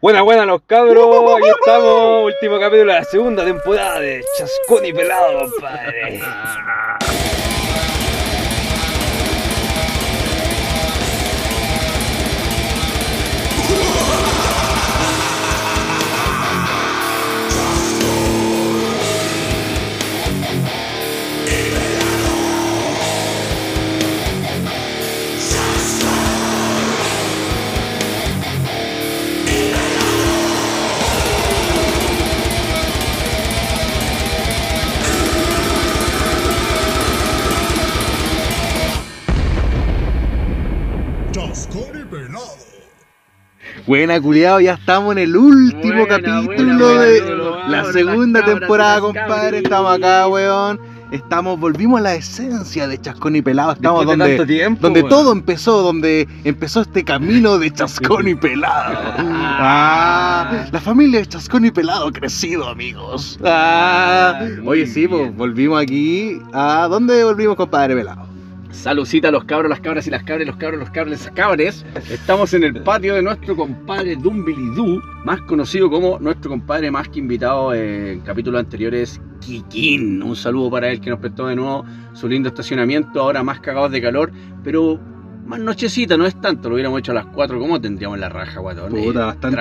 Buena, buena los cabros, aquí estamos, último capítulo de la segunda temporada de Chascón y Pelado, compadre. Chascón y pelado. Buena, culiado, ya estamos en el último Buena, capítulo buena, de buena, buena, la segunda cabras temporada, compadre. Estamos acá, weón. Estamos, volvimos a la esencia de Chascón y Pelado. Estamos Después donde, tanto tiempo, donde todo empezó, donde empezó este camino de Chascón y Pelado. Ah, la familia de Chascón y Pelado ha crecido, amigos. Ah, oye, sí, pues volvimos aquí. ¿A dónde volvimos, compadre Pelado? Salucita a los cabros, las cabras y las cabras, los cabros, los cabros, las cabres. Estamos en el patio de nuestro compadre Dumbilidú, más conocido como nuestro compadre más que invitado en capítulos anteriores, Kikín. Un saludo para él que nos prestó de nuevo su lindo estacionamiento, ahora más cagados de calor, pero más nochecita, no es tanto, lo hubiéramos hecho a las 4, ¿cómo tendríamos la raja, guatón? Puta, Eh, bastante.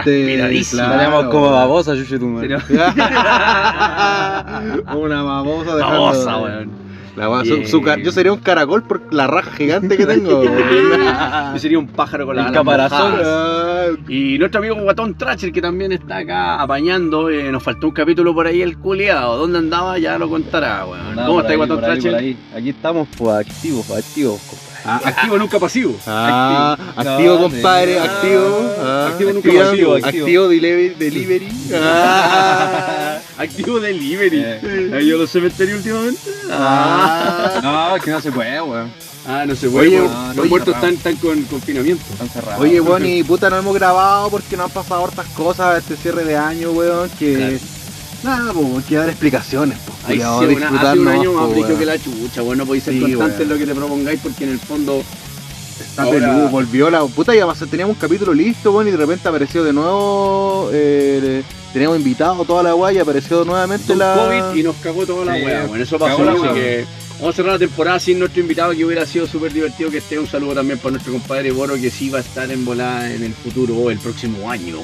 Estaríamos como babosa. Pero- Una babosa de Babosa, weón. La va- su- Bien. su ca- yo sería un caracol por la raja gigante que tengo. Yo sería un pájaro con la El alas caparazón. mojadas. Ah, Y nuestro amigo Guatón Tracher, que también está acá apañando, eh, nos faltó un capítulo por ahí, el culiado. ¿Dónde andaba? Ya lo contará, weón. Nada, ¿Cómo por está ahí, Guatón por ahí, Tracher? por ahí. Aquí estamos, pues, activos, activos. Ah, activo, nunca pasivo. Ah, activo, No, compadre, no. activo. Ah, Activo nunca activa- pasivo, activo, activo. delivery. delivery. Ah, activo delivery. Eh. Ahí yo los cementerios últimamente. Ah. No, es que no se puede, weón. Ah, no se puede. Oye, no, los no, muertos están, están con confinamiento. Están cerrados. Oye, weón, y puta, no hemos grabado porque no han pasado hartas cosas este cierre de año, weón, que... Claro. Nada, pues, hay que dar explicaciones, pues, Ahí sí, una- hace un año más pues, brillo que la chucha, bueno, podéis ser Sí, constante en lo que te propongáis porque en el fondo Está Ahora- peludo, volvió la puta, ya pasó- teníamos un capítulo listo, bueno, y de repente apareció de nuevo, eh, teníamos invitado toda la guay y apareció nuevamente la... COVID y nos cagó toda la Sí, weá. Bueno, eso pasó, así que vamos a cerrar la temporada sin nuestro invitado que hubiera sido súper divertido que esté. Un saludo también para nuestro compadre Boro que sí va a estar en volada en el futuro o el próximo año.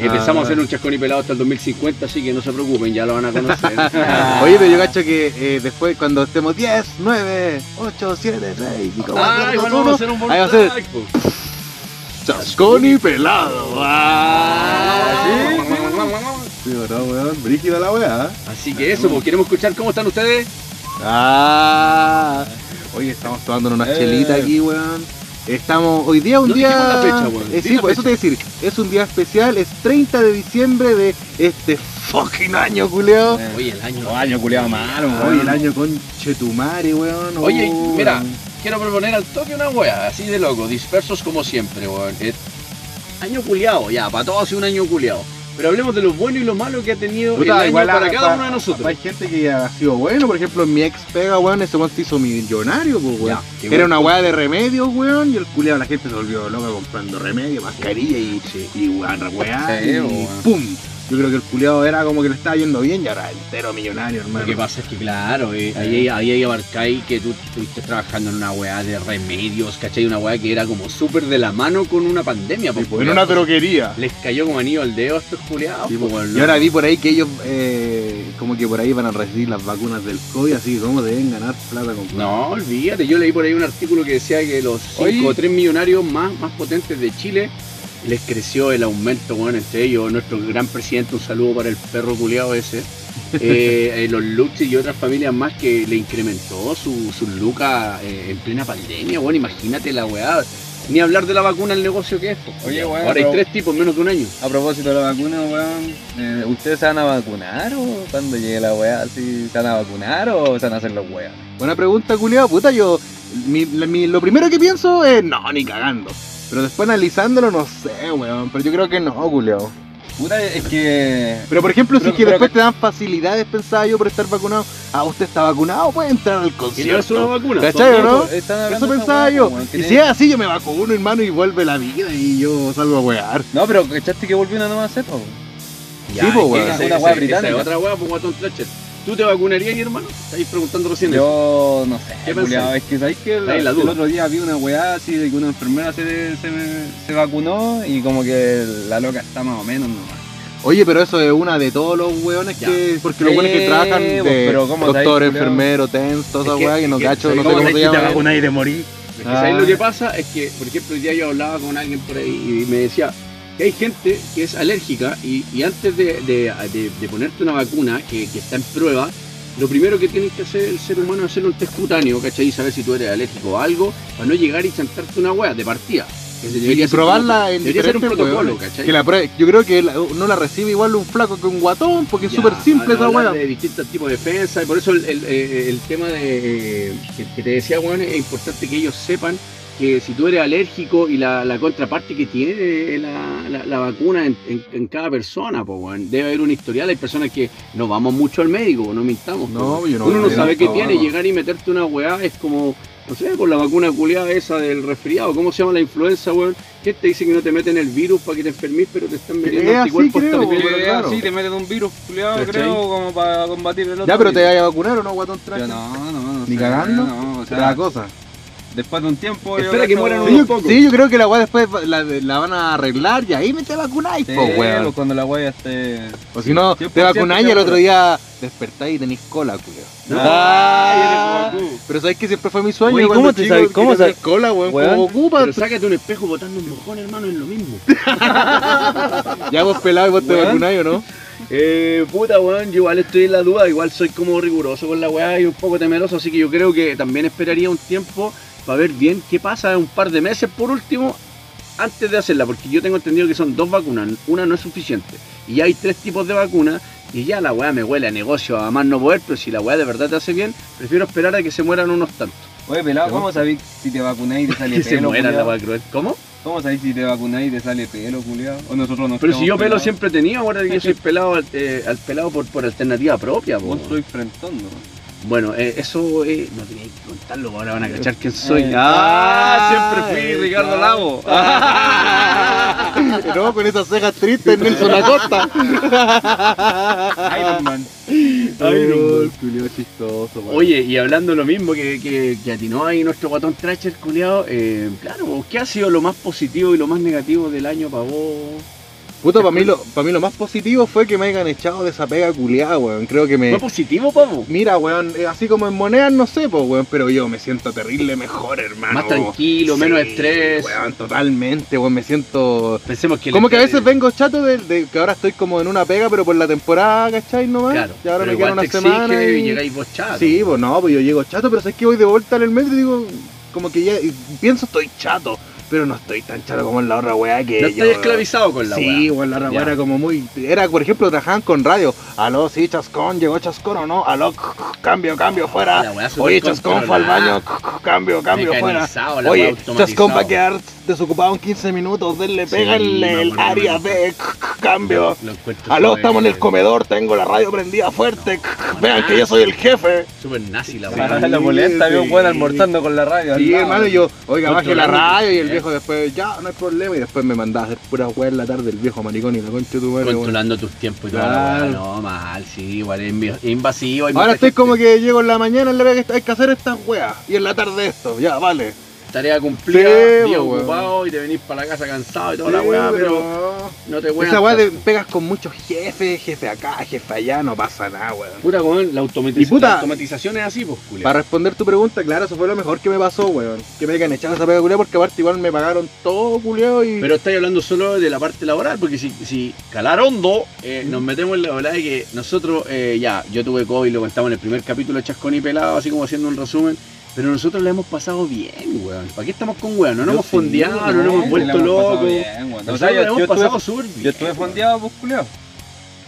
Eh, Ah. Pensamos hacer un chascón y pelado hasta el 2050, así que no se preocupen, ya lo van a conocer. Oye, pero yo cacho que eh, después cuando estemos 10, 9, 8, 7, 6, 5, 4, Ah, 3, igual 2, vamos a 1, hacer un ahí va a ser po. Chascón y pelado. Ah, sí, sí. Weón, brígida la weá. Así que eso, pues queremos escuchar cómo están ustedes. Ah, oye, estamos tomando una Eh. chelita aquí, weón. Estamos, hoy día es un No día. la fecha. Eh, sí, por eso te decir, es un día especial, es 30 de diciembre de este fucking año, culeo. Eh, Oye, el año. Los años culiados malos, weón. Oye, el año con Chetumare, weón. Oye, Oh, mira, quiero proponer al toque una wea, así de loco, dispersos como siempre, weón. Eh, año culiado, ya, para todos ha sido un año culiado. Pero hablemos de lo bueno y lo malo que ha tenido Puta, el año igual para a- cada pa- uno de nosotros. Hay gente que ha sido bueno, por ejemplo, mi ex pega, weón, ese weón se hizo millonario, pues, weón. Ya, Era una weá de remedios, weón, y el culiado la gente se volvió loca comprando remedios, mascarilla y, y weón, weá, Sí, y weón. pum. Yo creo que el culiado era como que le estaba yendo bien y ahora entero millonario, hermano. Lo que pasa es que, claro, eh, ahí, ahí, ahí abarcáis que tú estuviste trabajando en una weá de remedios, ¿cachai? Una weá que era como súper de la mano con una pandemia. pues, pues, en una droguería. Les cayó como anillo al dedo a estos culiados. Sí, pues, pues. Y ahora vi por ahí que ellos, eh, como que por ahí van a recibir las vacunas del COVID, así cómo deben ganar plata con No, olvídate, yo leí por ahí un artículo que decía que los 5 Oye. o 3 millonarios más, más potentes de Chile les creció el aumento, bueno, entre ellos nuestro gran presidente, un saludo para el perro culiado ese, eh, eh, los Luxi y otras familias más que le incrementó su, su lucas eh, en plena pandemia, bueno, imagínate la weá, ni hablar de la vacuna, el negocio que es. po. Oye, weón, Ahora hay tres tipos en menos de un año. A propósito de la vacuna, weón, eh, ¿ustedes se van a vacunar o cuando llegue la weá? ¿Si se van a vacunar o se van a hacer los weas? Buena pregunta, culiado. Puta, yo. mi- la- mi- lo primero que pienso es no, ni cagando. Pero después analizándolo, no sé, weón. Pero yo creo que no, culiado. Puta, es que. Pero por ejemplo, si es que después que- te dan facilidades, pensaba yo, por estar vacunado. Ah, usted está vacunado, puede entrar al llevarse una concierto. vacuna. ¿Cachai o no? pues, Eso esa pensaba yo. weón, Y si es así, yo me vacuno, hermano, y vuelve la vida y yo salgo a wear. No, pero ¿cachaste que volvió una nueva cepa? Ya, Sí, po, es que weón. esa- Una esa- weá esa británica. es otra weá, pues guatón. ¿Tú te vacunarías, hermano? Estáis preguntando recién. eso. Yo no sé, ¿Qué culiao, es que sabéis que ahí la el otro día vi una weá así de que una enfermera se, se, se vacunó y como que la loca está más o menos nomás. Oye, pero eso es una de todos los weones Ya. que. Porque los weones que trabajan pues, de pero ¿cómo doctor, sabéis, enfermero, TENS, toda esa weá que no cacho, ¿sabes no sé cómo se que te llama. vacunáis de morir. Es que ¿sabéis lo que pasa? Es que, por ejemplo, el día yo hablaba con alguien por ahí y me decía que hay gente que es alérgica y, y antes de, de- de- de ponerte una vacuna que, que está en prueba, lo primero que tienes que hacer el ser humano es hacer un test cutáneo, ¿cachai? Y saber si tú eres alérgico a algo para no llegar y chantarte una weá de partida. Y probarla en ser un protocolo. ¿cachai? Que la pruebe- yo creo que la- no la recibe igual un flaco que un guatón, porque es súper simple esa weá. de distintos tipos de defensa y por eso el, el- el tema de eh, que, que te decía Juan es importante que ellos sepan que si tú eres alérgico y la, la contraparte que tiene la, la- la vacuna en, en- en cada persona, pues weón, debe haber un historial, hay personas que no vamos mucho al médico, no mintamos. po, No, yo no Uno no sabe qué tiene, llegar y meterte una weá es como, no sé, por la vacuna culiada esa del resfriado, ¿cómo se llama la influenza, weón? ¿Qué te dice que no te meten el virus para que te enfermes, pero te están metiendo anticuerpos creo, también? Que claro. te meten un virus culiado, creo, como para combatir el otro. Ya, pero te vayas a vacunar o no, guatón traje. no, no, no. Ni sé, cagando. No, o sea, cosa. Después de un tiempo. yo Espera que mueran Sí unos yo, pocos. sí, yo creo que la weá después la, la van a arreglar y ahí me te vacunáis, Sí, po, weón. pues, cuando la wea esté. O si no, 100% te vacunáis y el otro día despertáis y tenéis cola, culeo. Ah, Goku. pero sabes que siempre fue mi sueño. Oye, ¿cómo te sabes- cómo sabes- cola, weón? Goku, pa- Pero sácate un espejo botando un mojón, hermano, es lo mismo. Ya vos pelado y vos te vacunáis o no. Eh, puta, weón, yo igual estoy en la duda, igual soy como riguroso con la weá y un poco temeroso, así que yo creo que también esperaría un tiempo para ver bien qué pasa, un par de meses por último, antes de hacerla, porque yo tengo entendido que son dos vacunas, una no es suficiente, y ya hay tres tipos de vacunas, y ya la weá me huele a negocio a más no poder, pero si la weá de verdad te hace bien, prefiero esperar a que se mueran unos tantos. Oye, pelado, ¿cómo sabéis si te vacunáis y te sale Que se mueran la weá cruel. ¿Cómo? ¿Cómo sabéis si te vacunáis y te sale pelo, culiao? O nosotros no Pero si yo pelo siempre tenido, ahora yo soy pelado al, eh, al pelado por, por alternativa propia, po. Vos soy frentón, ¿no? Bueno, eh, eso eh, no tenía que contarlo, ahora van a cachar quién soy. Eh, ah, siempre fui eh, Ricardo. Lago. no, con esas cejas tristes, Nelson Acosta. Iron Man. No, culeo chistoso, weón. Oye, y hablando lo mismo que, que, que atinó ahí nuestro guatón Tracher culiado, eh, claro, ¿qué ha sido lo más positivo y lo más negativo del año para vos? Puta, para mí, lo, pa' mí lo más positivo fue que me hayan echado de esa pega culiada, weón. Creo que me. ¿Fue positivo, pavo? Mira, weón, eh, así como en monedas, no sé, pues, weón, pero yo me siento terrible mejor, hermano. Más tranquilo, Sí, menos estrés. Weón, totalmente, weón, me siento. Pensemos que... Como que a veces vengo chato de, de que ahora estoy como en una pega, pero por la temporada, ¿cachai? Nomás. Claro, y ahora me igual una te semana. Y... y llegáis vos chato. Sí, pues no, pues yo llego chato, pero sabes que voy de vuelta en el metro y digo, como que ya y pienso estoy chato, pero no estoy tan chato como en la otra weá que No yo. estás esclavizado con la Sí, weá. weón, la otra weá era como muy. Era, por ejemplo, trabajaban con radio. Aló, sí, Chascón, llegó Chascón o no. Aló, cambio, cambio, fuera. Oye, Chascón fue al baño, cambio, cambio, fuera. Oye, Chascón va a quedar desocupado en 15 minutos. Denle, Sí, péganle el área B, cambio. Aló, estamos en el comedor, tengo la radio prendida fuerte. Vean que yo soy el jefe. Súper nazi la Sí. weá. La polenta, sí. vio un buen almorzando con la radio. Sí, hermano, yo, oiga, baje la radio y el. Viejo después, ya, no hay problema. Y después me mandaba a hacer pura weá en la tarde el viejo maricón y la concha de tu madre. Controlando tus tiempos y Claro. weá. No, mal, sí, igual es invasivo. Ahora estoy gente. como que llego en la mañana en la que hay que hacer estas weas. Y en la tarde esto, ya, vale. Tarea cumplida, Sí, día weón. ocupado y te venís para la casa cansado y toda la weá, pero no te weas. Esa weá de pegas con muchos jefes, jefe acá, jefe allá, no pasa nada, weón. Puta, weón, la, puta- la automatización es así, pues. Para responder tu pregunta, claro, eso fue lo mejor que me pasó, weón. Que me hayan echado esa pega culiao porque aparte igual me pagaron todo culiao y. Pero estáis hablando solo de la parte laboral, porque si, si calar hondo, eh, nos metemos en la verdad de que nosotros, eh, ya, yo tuve COVID, lo contamos en el primer capítulo de Chascón y Pelado, así como haciendo un resumen, pero nosotros la hemos pasado bien, weón. ¿Para qué estamos con weón? No nos hemos sí, fondeado, no nos hemos la vuelto hemos locos. bien, weón. O sea, la yo, hemos yo pasado estuve, súper bien. yo estuve fondeado, pues, culiao.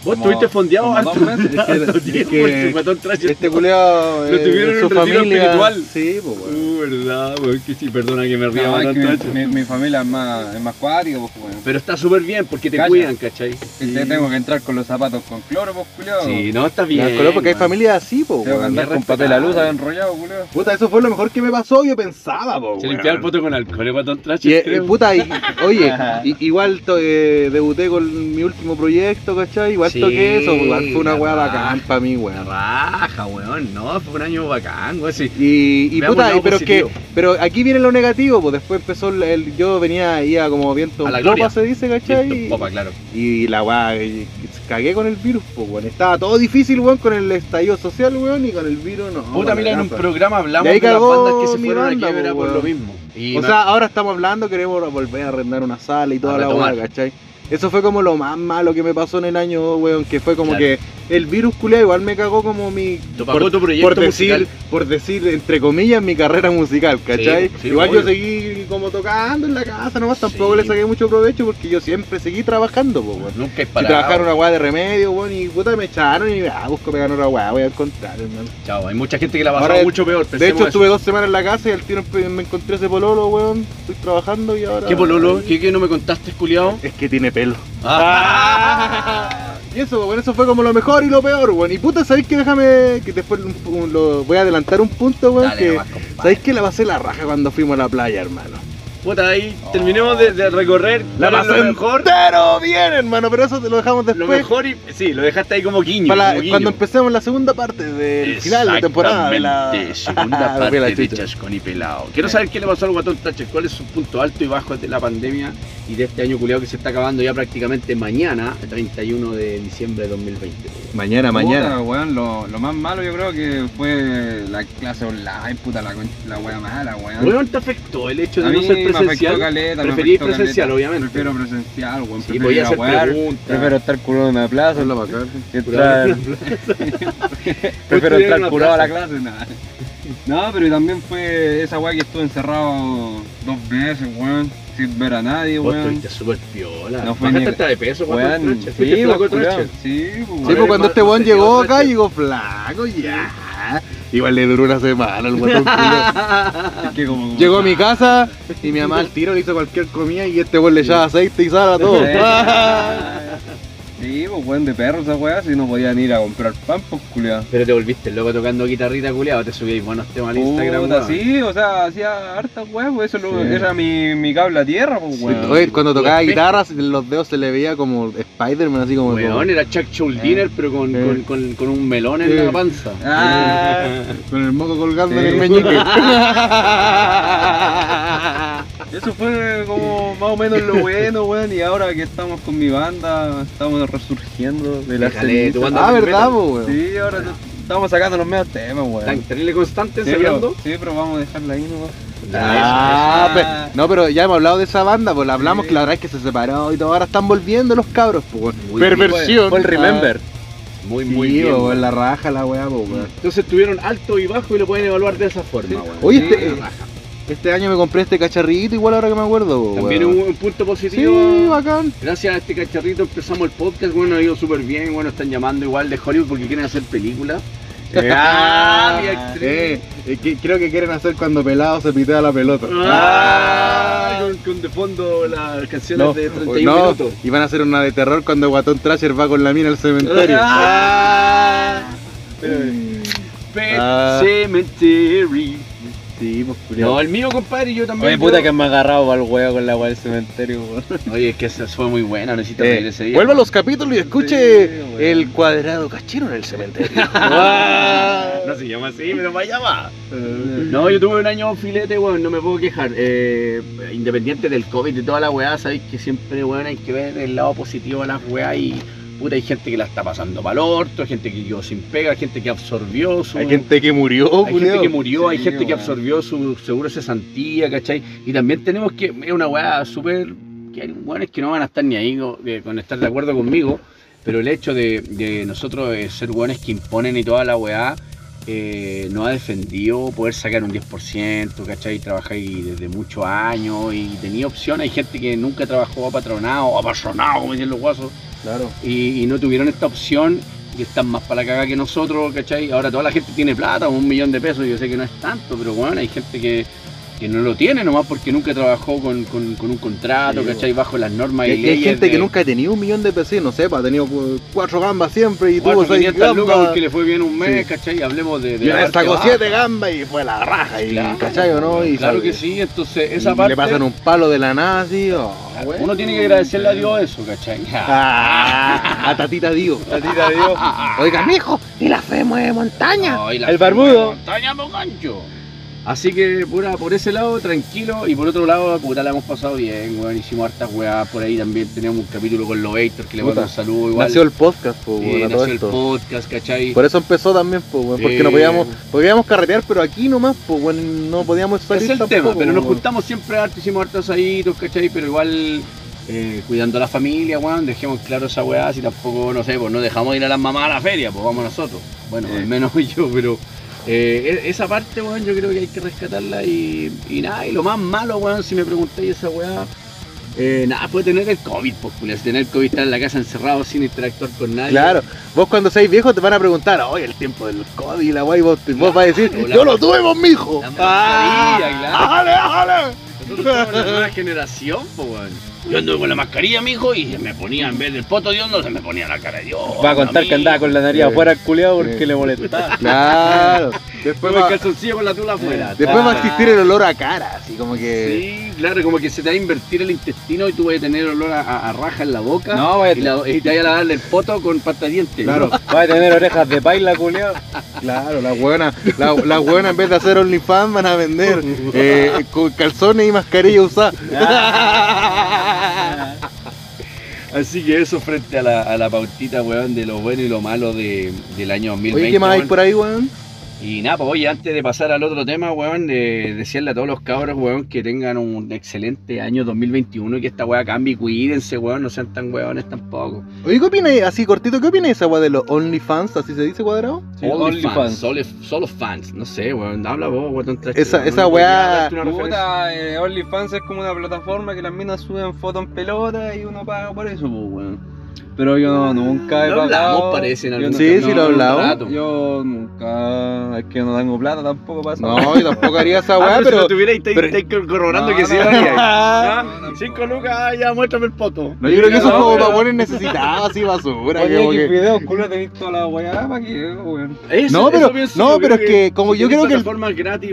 Vos estuviste fondeado harto, dos meses. harto Es que- tiempo, es que el guatón trash Este culeado. Lo tuvieron en su un retiro familia. espiritual. Sí, pues, weón. Uh, verdad, weón, que sí, perdona que me ría No, es que mi, mi familia es más, es más cuática, pues, weón. Pero está súper bien porque te Calla. cuidan, ¿cachai? Que te- Tengo que entrar con los zapatos con cloro, pues, culiao. Sí, no, está bien. Me acuerdo porque hay familias así, pues, Tengo que weón. andar con papel a luz enrollado, culiao. Puta, eso fue lo mejor que me pasó, yo pensaba, po, Se limpiaba el poto con alcohol, el guatón trash. Y, eh, puta, y- oye, igual eh, debuté con mi último proyecto, ¿cachai? Igual Sí, toqué eso, igual fue una weá bacán para mí, weón. raja, weón. No, fue un año bacán, weón. Sí. Y, puta, pero que, aquí viene lo negativo, pues después empezó el, el- yo venía, iba como viento A la gloria. popa, se dice, ¿cachai? Viento popa, claro. Y la weá, cagué con el virus, pues, weón. Estaba todo difícil, weón, con el estallido social, weón, y con el virus, no. Puta, mira, en un casa. programa hablamos De las bandas que se fueron banda, a quiebra po, por lo mismo. Y O sea, ahora estamos hablando, queremos volver a arrendar una sala y toda A la weá, ¿cachai? Eso fue como lo más malo que me pasó en el año, weón, que fue como Claro. que el virus culiao igual me cagó como mi... Tu proyecto por decir, musical. por decir, entre comillas, mi carrera musical, ¿cachai? Sí, sí, igual obvio. yo seguí como tocando en la casa, nomás tampoco Sí. le saqué mucho provecho porque yo siempre seguí trabajando, weón. Nunca he parado. trabajar una weá de remedio, weón, y puta me echaron y ah, busco pegar otra weá, voy a encontrar, hermano. Chao, hay mucha gente que la ha pasado mucho peor. De hecho, estuve dos semanas en la casa y al tiro me encontré ese pololo, weón. Estoy trabajando y ahora. ¿Qué pololo? ¿Qué, qué no me contaste, culiao? Es que tiene pelo. Ah. Y eso, weón, eso fue como lo mejor y lo peor, weón. Y puta, ¿sabéis que déjame que después un- un- lo, voy a adelantar un punto, weón? Que, nomás. ¿Sabéis que la pasé la raja cuando fuimos a la playa, hermano? Puta, ahí terminemos de, de recorrer La pasé lo mejor. entero bien, hermano, pero eso te lo dejamos Lo después. mejor y. Sí, lo dejaste ahí como guiño. para la- como guiño. cuando empecemos la segunda parte del final de temporada de la. Segunda Me parte la de. Chascón y Pelado. Quiero saber qué le pasó al guatón Thatcher, cuál es su punto alto y bajo de la pandemia y de este año culiado que se está acabando ya prácticamente mañana, el 31 de diciembre de 2020. Mañana, mañana. Puta, weón, lo, lo más malo yo creo que fue la clase online, puta, la, la wea mala, weón. Weón, te afectó el hecho de a no mí ser me presencial. me presencial, caleta. obviamente. Prefiero presencial, weón. Sí, prefiero ir a hacer wear, preguntas. Prefiero estar curado en la plaza. Hazlo bacán. que entrar- Prefiero en estar una curado a la plaza. clase, nada. No, pero también fue esa weá que estuve encerrado dos veces, weón, sin ver a nadie, Vos weón. estuviste súper piola. No fue ni- hasta de peso, Weón, sí, pues, sí, Sí, pues cuando este weón llegó acá, llegó flaco, ya. Igual le duró una semana el guatón culiao. Es que como- como- Llegó a mi casa y mi mamá al tiro le hizo cualquier comida y este weón le echaba aceite y sal a todo. Sí, pues weón de perro esa weá, si no podían ir a comprar pan, pues culiao. Pero te volviste loco tocando guitarrita culiado, te subíais buenos temas al Instagram. Puta, weón. sí, o sea, hacía harta weá, pues eso Sí. era mi, mi cable a tierra, pues weón. Oye, cuando tocaba guitarra, los dedos se le veía como Spider-Man, así como. Weón, era Chuck Schuldiner, pero con, Sí. con, con, con un melón en la panza. Ah. Con el moco colgando en el meñique. Eso fue como más o menos lo bueno, weón, y ahora que estamos con mi banda, estamos resurgiendo de la banda ah, ¿verdad, weón? Sí, ahora estamos sacando los medios temas, weón. terrible constante Sí, pero, sí, pero vamos a dejarla ahí nomás. Ah, eso. pe- no, pero ya hemos hablado de esa banda, pues la hablamos Sí. que la verdad es que se separó y todo, ahora están volviendo los cabros, pues. Muy Perversión. Fue el Remember. Muy, Ah, muy sí, bien. weón, la raja, la weá, weón. Entonces tuvieron alto y bajo y lo pueden evaluar de esa forma, Sí. weón. Oye, Sí, este, raja. Este año me compré este cacharrito, igual ahora que me acuerdo, También un punto Sí, positivo. bacán. Gracias a este cacharrito empezamos el podcast, bueno, ha ido súper bien, bueno, están llamando igual de Hollywood porque quieren hacer películas. Ah, mi actriz. Eh, eh, que- creo que quieren hacer cuando pelado se pitea la pelota. Ah, con, con de fondo las canciones No, de 31 no, minutos. y van a hacer una de terror cuando Guatón Trasher va con la mina al cementerio. Ah, Pet Ah. Cemetery. Sí, pues. No, el mío, compadre, yo también. Oye, puta yo- que me ha agarrado para el huevo con la weá del cementerio, weón. Oye, es que esa fue muy buena, necesito Eh, ese día. vuelva a los capítulos y escuche Sí, el cuadrado cachero en el cementerio. No se llama así, pero vaya va. No, yo tuve un año filete, weón, no me puedo quejar. Eh, independiente del COVID y toda la weá, sabéis que siempre, weón, hay que ver el lado positivo de las weá y puta, hay gente que la está pasando mal orto, hay gente que quedó sin pega, hay gente que absorbió su... Hay gente que murió, hay gente que murió, hay gente que absorbió su seguro de cesantía, ¿cachai? Y también tenemos que, es una weá súper, que hay weones que no van a estar ni ahí con, eh, con estar de acuerdo conmigo, pero el hecho de, de nosotros ser weones que imponen y toda la weá, eh, nos ha defendido poder sacar un 10%, ¿cachai? Trabajáis desde muchos años y tenía opción. Hay gente que nunca trabajó apatronado apatronado, como dicen los guasos, Claro. y, y no tuvieron esta opción y están más para la caga que nosotros, ¿cachai? Ahora toda la gente tiene plata, un millón de pesos, yo sé que no es tanto, pero bueno, hay gente que, que no lo tiene nomás porque nunca trabajó con, con- con un contrato, Sí, ¿cachai? Bajo las normas Y y hay, gente que nunca ha tenido un millón de pesos, no sé, pues, ha tenido cu- cuatro gambas siempre y tuvo seis 500 lucas gambas. porque le fue bien un mes, Sí. ¿cachai? Hablemos de... de Y sacó baja. siete gambas y fue la raja, y, Claro, ¿cachai o no? Y claro sabe- que sí, entonces esa y parte... Le pasan un palo de la nada así, oh, bueno. Uno tiene que agradecerle a Dios eso, ¿cachai? Ah, a tatita Dios. Tatita Dios. Oiga, mijo, y la fe mueve montaña. El barbudo. Montaña gancho. Así que pura, por ese lado, tranquilo. Y por otro lado, puta, la hemos pasado bien, weón. Hicimos hartas weas por ahí también. Teníamos un capítulo con Lovator que le Puta. mando un saludo igual. Nació el podcast, Eh, bueno, todo nació el esto. podcast, ¿cachai? Por eso empezó también, weón, porque Eh, no podíamos, podíamos carretear, pero aquí nomás, pues, bueno, no podíamos salir es el tampoco, tema, pero nos weón. juntamos siempre harto, hicimos hartos asaditos, ¿cachai? Pero igual eh, cuidando a la familia, weón, dejemos claro esa weá, si tampoco, no sé, pues no dejamos ir a las mamás a la feria, pues vamos nosotros. Bueno, al menos yo, pero eh, e- esa parte, weón, yo creo que hay que rescatarla y, y nada, y lo más malo, weón, si me preguntáis esa weá. Eh, nada, puede tener el COVID, pues. Si tener el COVID, estar en la casa encerrado sin interactuar con nadie. Claro, vos cuando seáis viejos te van a preguntar, oye, el tiempo del COVID y la guay, vos, vos vas a decir, la- yo lo tuve, vos, mijo. La mascarilla, claro. ¡Ájale, ájale! Nosotros somos la nueva generación, pues, weón. Yo anduve con la mascarilla, mijo, y se me ponía, en vez del poto de hondo, se me ponía la cara de Dios. Va a contar que andaba con la nariz Sí. afuera el culiado porque Sí. le molestaba. Claro, después Con el va, calzoncillo con la tula afuera. después va a Ah, existir el olor a cara, así como que... Sí, claro, como que se te va a invertir el intestino y tú vas a tener olor a, a- a raja en la boca. No, vaya, y, la- y te vas a lavarle el poto con pasta de dientes. Claro, va a tener orejas de paila, culiado. claro, las buenas, la, las buenas en vez de hacer OnlyFans van a vender eh, con calzones y mascarilla usada. Así que eso frente a la, a la pautita, weón, de lo bueno y lo malo de- del año 2020. Oye, ¿qué más hay weón. por ahí, weón? Y nada, pues oye, antes de pasar al otro tema, weón, de decirle a todos los cabros, weón, que tengan un excelente año 2021 y que esta weá cambie y cuídense, weón, no sean tan weones tampoco. Oye, ¿qué opinas, así cortito, qué opinas de esa weá de los OnlyFans, así se dice cuadrado? Sí, Only OnlyFans. fans, solo, solo fans, no sé, weón, habla vos, weón. traste, Esa- weón, esa weá-. Puta, eh, OnlyFans es como una plataforma que las minas suben fotos en pelota y uno paga por eso, pues, weón. Pero yo no, nunca he Lo pagado. hablamos, parece, en Yo algún no- Sí, sí, lo hablamos. Yo nunca. Es que no tengo plata tampoco para eso. No, yo tampoco haría esa Ah, weá, pero, pero... si lo tuviera y estáis pero- estáis corroborando No, que sí no, lo haría. no, Ah, no, no, Cinco no. lucas, ah, ya muéstrame el poto. No, yo creo que eso es No, como para poner necesitados, así basura. que Oye, que que- videos, culo, te he visto la weá, ¿para qué, weón? Eso- No, pero- no, yo, pero es que como yo creo que el-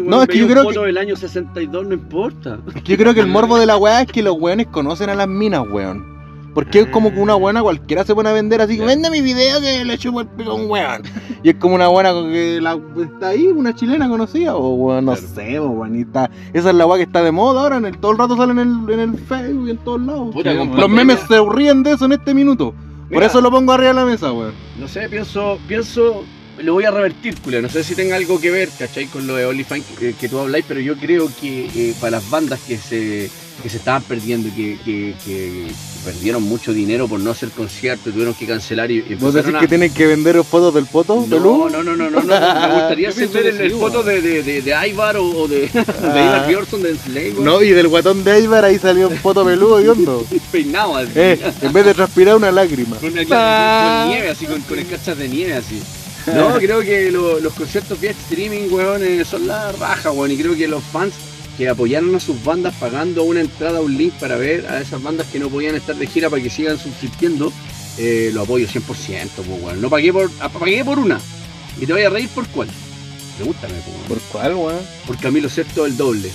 No, es que yo creo foto del año 62 no importa. Yo creo que el morbo de la weá es que los weones conocen a las minas, weón. Porque es como que una buena cualquiera se pone a vender así, vende mi video que le chupo el pico a un weón. Y es como una buena que la, está ahí, una chilena conocida, o weón, no Claro. sé, o weón, y está- esa es la weá que está de moda ahora, en el, todo el rato sale en el, en el Facebook y en todos lados. Puta, los memes se ríen de eso en este minuto. Por eso lo pongo arriba de la mesa, weón. No sé, pienso, pienso, lo voy a revertir, Julia. No sé si tenga algo que ver, ¿cachai? Con lo de OnlyFans que, que tú habláis, pero yo creo que eh, para las bandas que se, que se estaban perdiendo, que, que, que perdieron mucho dinero por no hacer conciertos, tuvieron que cancelar y, y ¿Vos decís a- que tienen que vender fotos del poto, No, Pelú? no, no, no, no, no. Me gustaría que el, foto de, de, de, de Ivar o, o de, de Ah. Ivar Bjornsson de Slay, weón. No, y del guatón de Ibar ahí salió un poto peludo y hondo. peinado así. Eh, en vez de transpirar una lágrima. Con, el- con nieve, así, con, con de nieve, así. No, creo que lo- los conciertos vía streaming, weón, eh, son la raja, weón. Y creo que los fans que apoyaron a sus bandas pagando una entrada, un link para ver a esas bandas que no podían estar de gira para que sigan subsistiendo, eh, lo apoyo 100%, pues, weón. No pagué por, ah, pagué por una. Y te voy a reír por cuál. Pregúntame, pues, weón. ¿Por cuál, weón? Por Camilo Sexto el doble.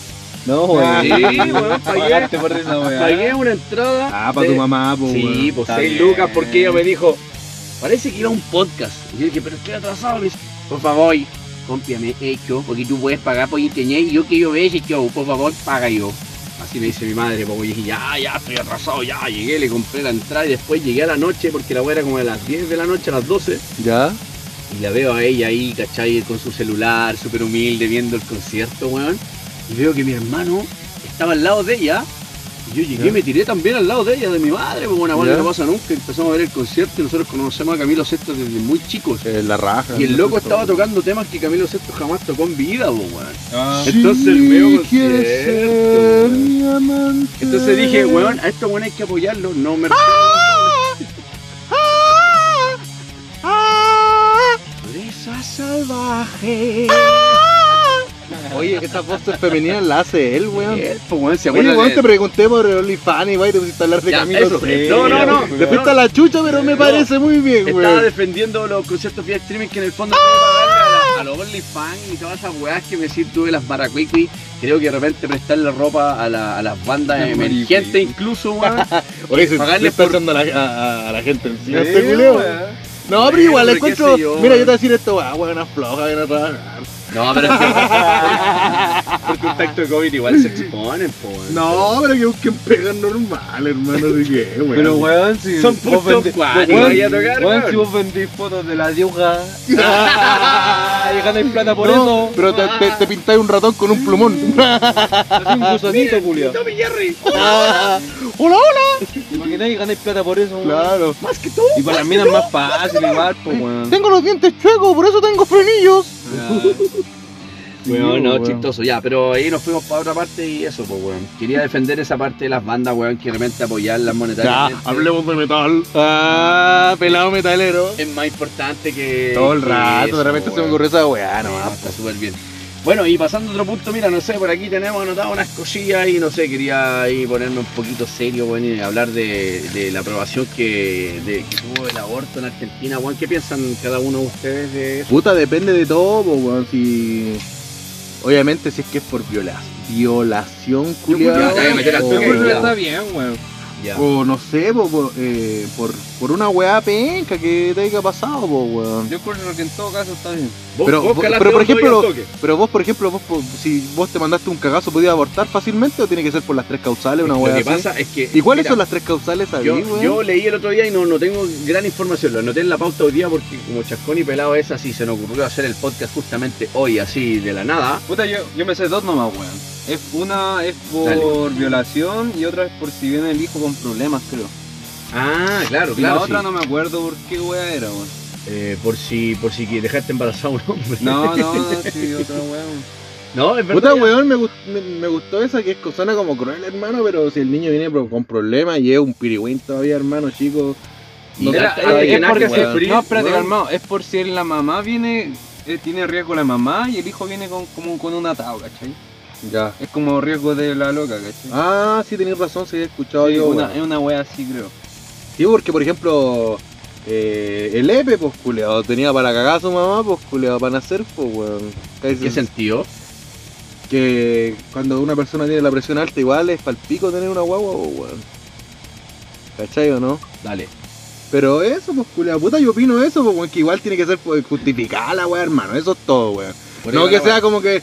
No, weón. Sí, weón, pagué, por esa pagué una entrada. Ah, para de- tu mamá, pues. Sí, pues Está 6 bien. lucas porque ella me dijo, parece que iba a un podcast. Y yo dije, pero estoy atrasado. Me dice, por favor, cómpiame hecho, porque tú puedes pagar por internet y yo que yo veo ese show, por favor, paga yo. Así me dice mi madre, y dije, ya, ya, estoy atrasado, ya, llegué, le compré la entrada y después llegué a la noche, porque la weá era como a las 10 de la noche, a las 12, ¿Ya? y la veo a ella ahí, ¿cachai? Con su celular, súper humilde, viendo el concierto, weón. Y veo que mi hermano estaba al lado de ella yo llegué y me tiré también al lado de ella, de mi madre, pues que no pasa nunca. Empezamos a ver el concierto y nosotros conocemos a Camilo Sesto desde muy chicos. Eh, la raja. Y el loco estaba tocando temas que Camilo Sesto jamás tocó en vida, pues weón. Ah, Entonces el medio ser weón. mi amante. Entonces dije, weón, a estos weones hay que apoyarlo, no me Presa salvaje. Oye, esa voz femenina la hace él, weón. Él, pues, weón, se Oye, weón, te pregunté por OnlyFans y y te pusiste a hablar de Ya, Camilo eso. Sesto. No, no, no. Te fuiste a la chucha, pero me parece muy bien, Estaba weón. defendiendo los conciertos vía streaming que en el fondo a, los OnlyFans y todas esas weas que me decís tú de las maracuicui. Creo que de repente prestarle ropa a, la- a las bandas emergentes incluso, weón. Oye, se, pagarle le está por- a la, a, a la gente sí, encima este weón. No, pero igual le encuentro. Mira, yo te weón. voy a decir esto, weón, floja, ven a trabajar. No, pero es que por contacto de COVID igual se exponen, po, weón. No, pero que busquen pegas normal, hermano, así que, weón. Pero weón, si Son vos puntos vendí- cuáticos, weón, vaya a tocar, weón, weón. si vos vendís fotos de la diuja y ganáis plata por No, eso. Pero te, te, te pintáis un ratón con un plumón. Así un gusanito, Julio. Tommy Jerry. hola, hola. Imagináis y ganáis plata por eso. weón. Claro. Más que tú. Y para las minas más fácil igual, pues weón. Tengo los dientes chuecos, por eso tengo frenillos. Weón, no, weón. chistoso, ya, pero ahí nos fuimos para otra parte y eso, pues, weón. Quería defender esa parte de las bandas, weón, que realmente apoyarlas Ya, monetariamente. hablemos de metal. Ah, pelado metalero. Es más importante que. Todo el rato, eso, de repente se me ocurrió esa weá, no. está súper bien. Bueno, y pasando a otro punto, mira, no sé, por aquí tenemos anotado unas cosillas y no sé, quería ahí ponerme un poquito serio, weón, y hablar de, de la aprobación que, de, que tuvo el aborto en Argentina, weón. ¿Qué piensan cada uno de ustedes de eso? Puta, depende de todo, po, weón. Si. Obviamente, si es que es por viola... violación, culiado. está bien, weón. O no sé, po, po, eh, por, por una weá penca que te haya pasado, po, weón. Yo creo que en todo caso está bien. Vos- Pero, vos pero por ejemplo, pero vos, por ejemplo, vos, po- si vos te mandaste un cagazo, ¿podías abortar fácilmente o tiene que ser por las tres causales, una Lo weá que así? pasa es que. ¿Y cuáles mira, son las tres causales ahí, Yo, weón? yo leí el otro día y no, no tengo gran información, lo anoté en la pauta hoy día porque como Chascón y Pelado es así, se nos ocurrió hacer el podcast justamente hoy, así de la nada. Puta, yo, yo me sé dos nomás, weón. Es una es por Dale. violación y otra es por si viene el hijo con problemas, creo. Ah, claro, Y la claro. otra sí. no me acuerdo por qué wea era, weón. Eh, por si por si que dejaste embarazado a un hombre. No, no, no, sí, otra weón. no, es verdad. Puta weón, me, gust- me, me gustó esa que es suena como cruel, hermano, pero si el niño viene con problemas y es un pirigüín todavía, hermano, chico. No, era- sé, era- hay que era- nada que weón. sufrir, No, espérate, weón. calmado. Es por si la mamá viene, eh, tiene riesgo la mamá y el hijo viene con, como con un atado, ¿cachai? Ya. Es como riesgo de la loca, ¿cachai? Ah, sí, tenés razón, sí, he escuchado Sí, yo. una, es una wea así, creo. Sí, porque por ejemplo, eh, el Epe, pues culeado, tenía para cagar a su mamá, pues culeado, para nacer, pues weón. ¿En qué sentido? Que cuando una persona tiene la presión alta, igual es palpico tener una guagua, pues weón. ¿Cachai o no? Dale. Pero eso, pues culeado, puta, yo opino eso, pues weón, que igual tiene que ser justificada la weá, hermano, eso es todo, weón. No que sea como que.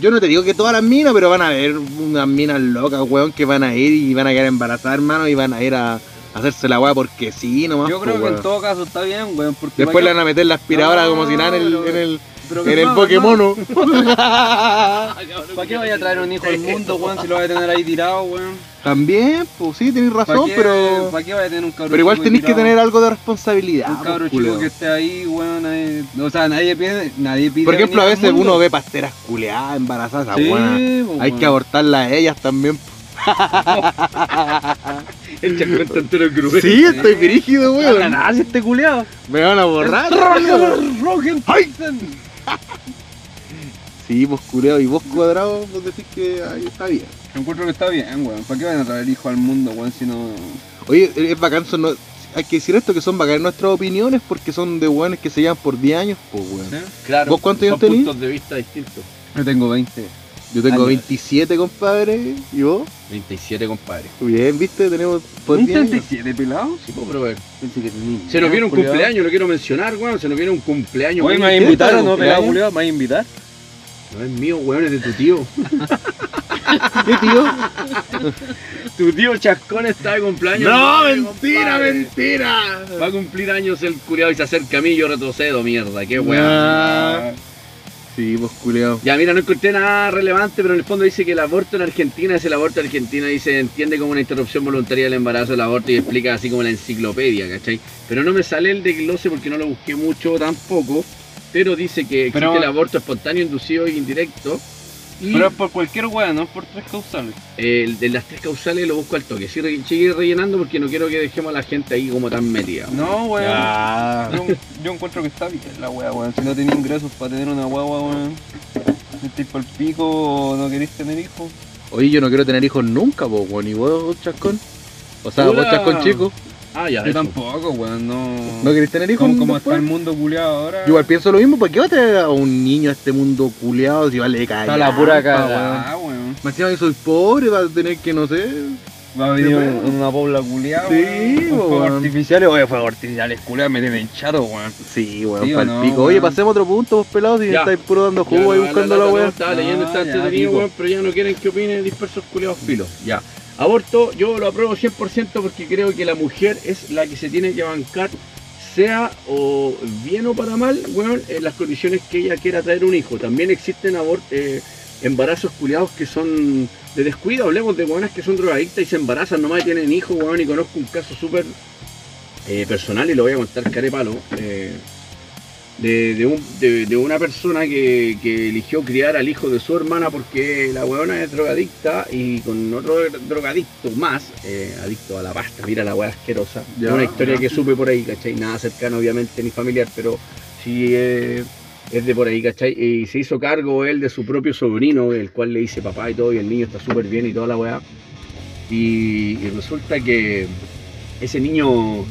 Yo no te digo que todas las minas, pero van a haber unas minas locas, weón, que van a ir y van a quedar embarazadas, hermano, y van a ir a hacerse la weá porque sí, nomás. Yo po, creo que weón. en todo caso está bien, weón. Porque Después le ¿para van a meter la aspiradora No, como si nada en el, en en el Pokémono. calmado. ¿Para qué vaya a traer un hijo al mundo, weón, si lo vaya a tener ahí tirado, weón? También, pues sí, ¿Para razón, qué, pero. ¿Para qué vaya a tener un cabrón Pero igual tenés que tener algo de responsabilidad. un pues, culeo. chico que esté ahí, weón. O sea, nadie pide. Nadie pide Por ejemplo, a veces uno ve pasteras culeadas, embarazadas, Sí, weón. pues, Hay que abortarlas a ellas también. El Chascón está entero cruel. Sí, estoy brígido, weón. nada, si este culiao. Me van a borrar. Rogen Sí, pues culeado. Y vos cuadrado, vos decís que ahí está bien. Encuentro que está bien, weón. ¿Para qué van a traer hijo al mundo, weón, si no. Oye, es bacán, son, no- hay que decir esto, que son bacanas nuestras opiniones porque son de weones que se llevan por 10 años, pues weón. Claro. ¿Vos cuántos años son tenís? puntos de vista distintos. Yo tengo 20. Yo tengo Años. 27, compadre. ¿Y vos? 27, compadre. Bien, viste, tenemos por ¿Un 10 años. 37 pelado? Sí, pues, pero, weón. Pensé que tenía. Se nos viene un cumpleaños, lo quiero mencionar, weón. Se nos viene un cumpleaños. Oye, weón. ¿me vas a ¿Qué invitar tal, o no, pelado? ¿Me vas a invitar? No es mío, weón, es de tu tío. ¿Qué tío? tu tío Chascón está de cumpleaños. No, mentira, compadre. mentira. Va a cumplir años el curiado y se acerca a mí y yo retrocedo, mierda. Qué weón. Ah. Sí, pues culiao. Ya, mira, no encontré nada relevante, pero en el fondo dice que el aborto en Argentina es el aborto en Argentina y se entiende como una interrupción voluntaria del embarazo del aborto y explica así como la enciclopedia, ¿cachai? Pero no me sale el desglose porque no lo busqué mucho tampoco, pero dice que existe Pero- el aborto espontáneo, inducido e indirecto. Y Pero es por cualquier weá, no es por tres causales. el de las tres causales lo busco al toque. Sigue, sigue rellenando porque no quiero que dejemos a la gente ahí como tan metida. No, weón. Yo, yo encuentro que está bien la weá, weón. Si no tenés ingresos para tener una guagua, weón. Si estáis por el pico o no queréis tener hijos. Oye, yo no quiero tener hijos nunca, po, weón. ¿Y vos, chascón? O sea, Hola. vos, chascón chico, Ah, ya, Yo tampoco, weón. No. ¿no querés tener hijos? Como, como está el mundo culiado ahora. Yo igual pienso lo mismo, ¿por qué va a traer a un niño a este mundo culiado si vale caer? Está la pura cagada, weón. Me encima que soy pobre, va a tener que, no sé. Va a venir en una pobla culiada, Sí, weón. Fuegos weón. artificiales, oye, fuegos artificiales culiados me tienen chato, weón. Sí, weón, Sí no, pico. weón. Oye, pasemos a otro punto, vos pelados, si Ya. estáis puro dando jugo ahí la- buscando la- weá. Estaba leyendo, está Ah, entretenido, weón, pero ya no quieren que opine dispersos culiados filos. Ya. Aborto, yo lo apruebo 100% porque creo que la mujer es la que se tiene que bancar, sea o bien o para mal, weón, en las condiciones que ella quiera traer un hijo. También existen eh, embarazos culiados que son de descuido. Hablemos de weonas que son drogadictas y se embarazan nomás y tienen hijos, weón, y conozco un caso súper eh, personal y lo voy a contar carepalo. Eh, de, de, un- de- de una persona que, que eligió criar al hijo de su hermana porque la weona es drogadicta y con otro drogadicto más, eh, adicto a la pasta, mira la weá asquerosa. Ya, una historia ya. que supe por ahí, ¿cachai? Nada cercano obviamente ni familiar, pero sí eh, es de por ahí, ¿cachai? Y se hizo cargo él de su propio sobrino, el cual le dice papá y todo, y el niño está súper bien y toda la weá. Y, y resulta que ese niño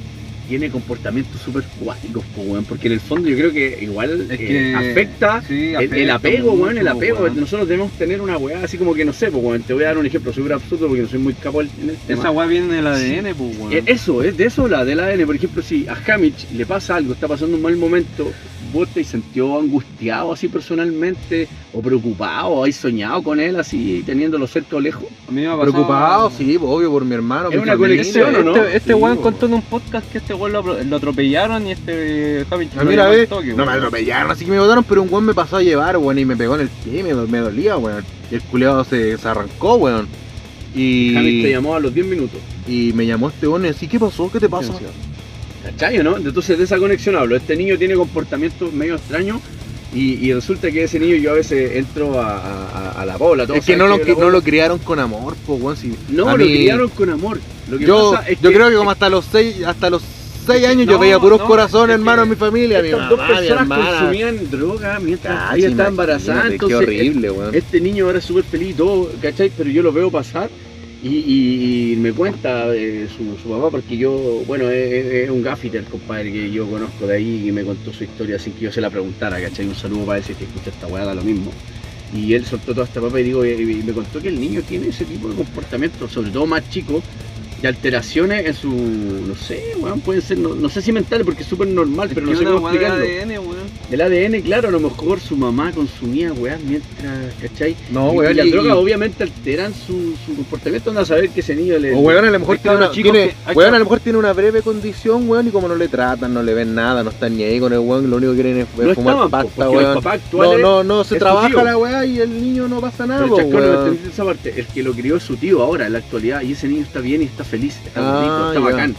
tiene comportamientos súper cuáticos, po, weón, porque en el fondo yo creo que igual Es eh, afecta sí, el, afecta el apego, mucho, weón, el apego. weón. Nosotros debemos tener una weá así como que no sé, pues, weón, te voy a dar un ejemplo súper absurdo porque no soy muy capo en el tema. Esa weá viene del ADN, pues, weón. Eh, Eso, es de eso la del ADN. Por ejemplo, si a Hamich le pasa algo, está pasando un mal momento, vos te sintió angustiado así personalmente, o preocupado, o hay soñado con él así, teniéndolo cerca o lejos. A mí me ha pasado- Preocupado, sí, pues, obvio, por mi hermano. Es mi una familia. conexión, ¿o no? Este, este Sí, weón contó en un podcast que este weón lo, lo atropellaron y este Javi A mí la vez, no me atropellaron, así que me botaron, pero un weón me pasó a llevar, weón, y me pegó en el pie, me, do- me dolía, weón. Y el culeado se, se arrancó, weón. Hamich te Y, llamó a los 10 minutos. y me llamó este weón y así, ¿qué pasó? ¿Qué te pasa? ¿Cachai no? Entonces de esa conexión hablo. Este niño tiene comportamientos medio extraños y, y resulta que ese niño yo a veces entro a, a- a- a la bola. Es que no lo, no lo criaron con amor, pues, weón. Si No, lo mí- criaron con amor. Lo que Yo, pasa es yo creo que como hasta los seis, hasta los seis años yo veía puros no, corazones, es hermano, en mi familia, mi Estas dos mamá, personas consumían droga mientras Cacha, ella estaba embarazada. imagínate, Entonces, qué horrible, weón. Este niño ahora es súper feliz y todo, ¿cachai? Pero yo lo veo pasar y, me cuenta eh, su, papá, porque yo, bueno, es, es- un gaffiter, compadre, que yo conozco de ahí y me contó su historia sin que yo se la preguntara, ¿cachai? Un saludo para él si es que escucha esta weá, lo mismo. Y él soltó toda esta papa y, digo, y me contó que el niño tiene ese tipo de comportamiento, sobre todo más chico, de alteraciones en su, no sé, weón, pueden ser, no, no sé si mentales porque es súper normal, pero no sé cómo explicarlo. ADN, weón. Del ADN, claro, a lo mejor su mamá consumía weas mientras, ¿cachai? No, y, weón, y las y- drogas y- obviamente alteran su, su comportamiento, anda a saber que ese niño le... O weón, a lo mejor tiene una, tiene- que- weón, a lo mejor tiene una breve condición, weón, y como no le tratan, no le ven nada, no están ni ahí con el weón, lo único que quieren es, no es fumar estaban, pasta, weón. No, no, no se trabaja tío. la weá y el niño no pasa nada, Pero weón. esa parte. El que lo crió es su tío ahora, en la actualidad, y ese niño está bien y está feliz, está Ah, bonito, está ya. bacán.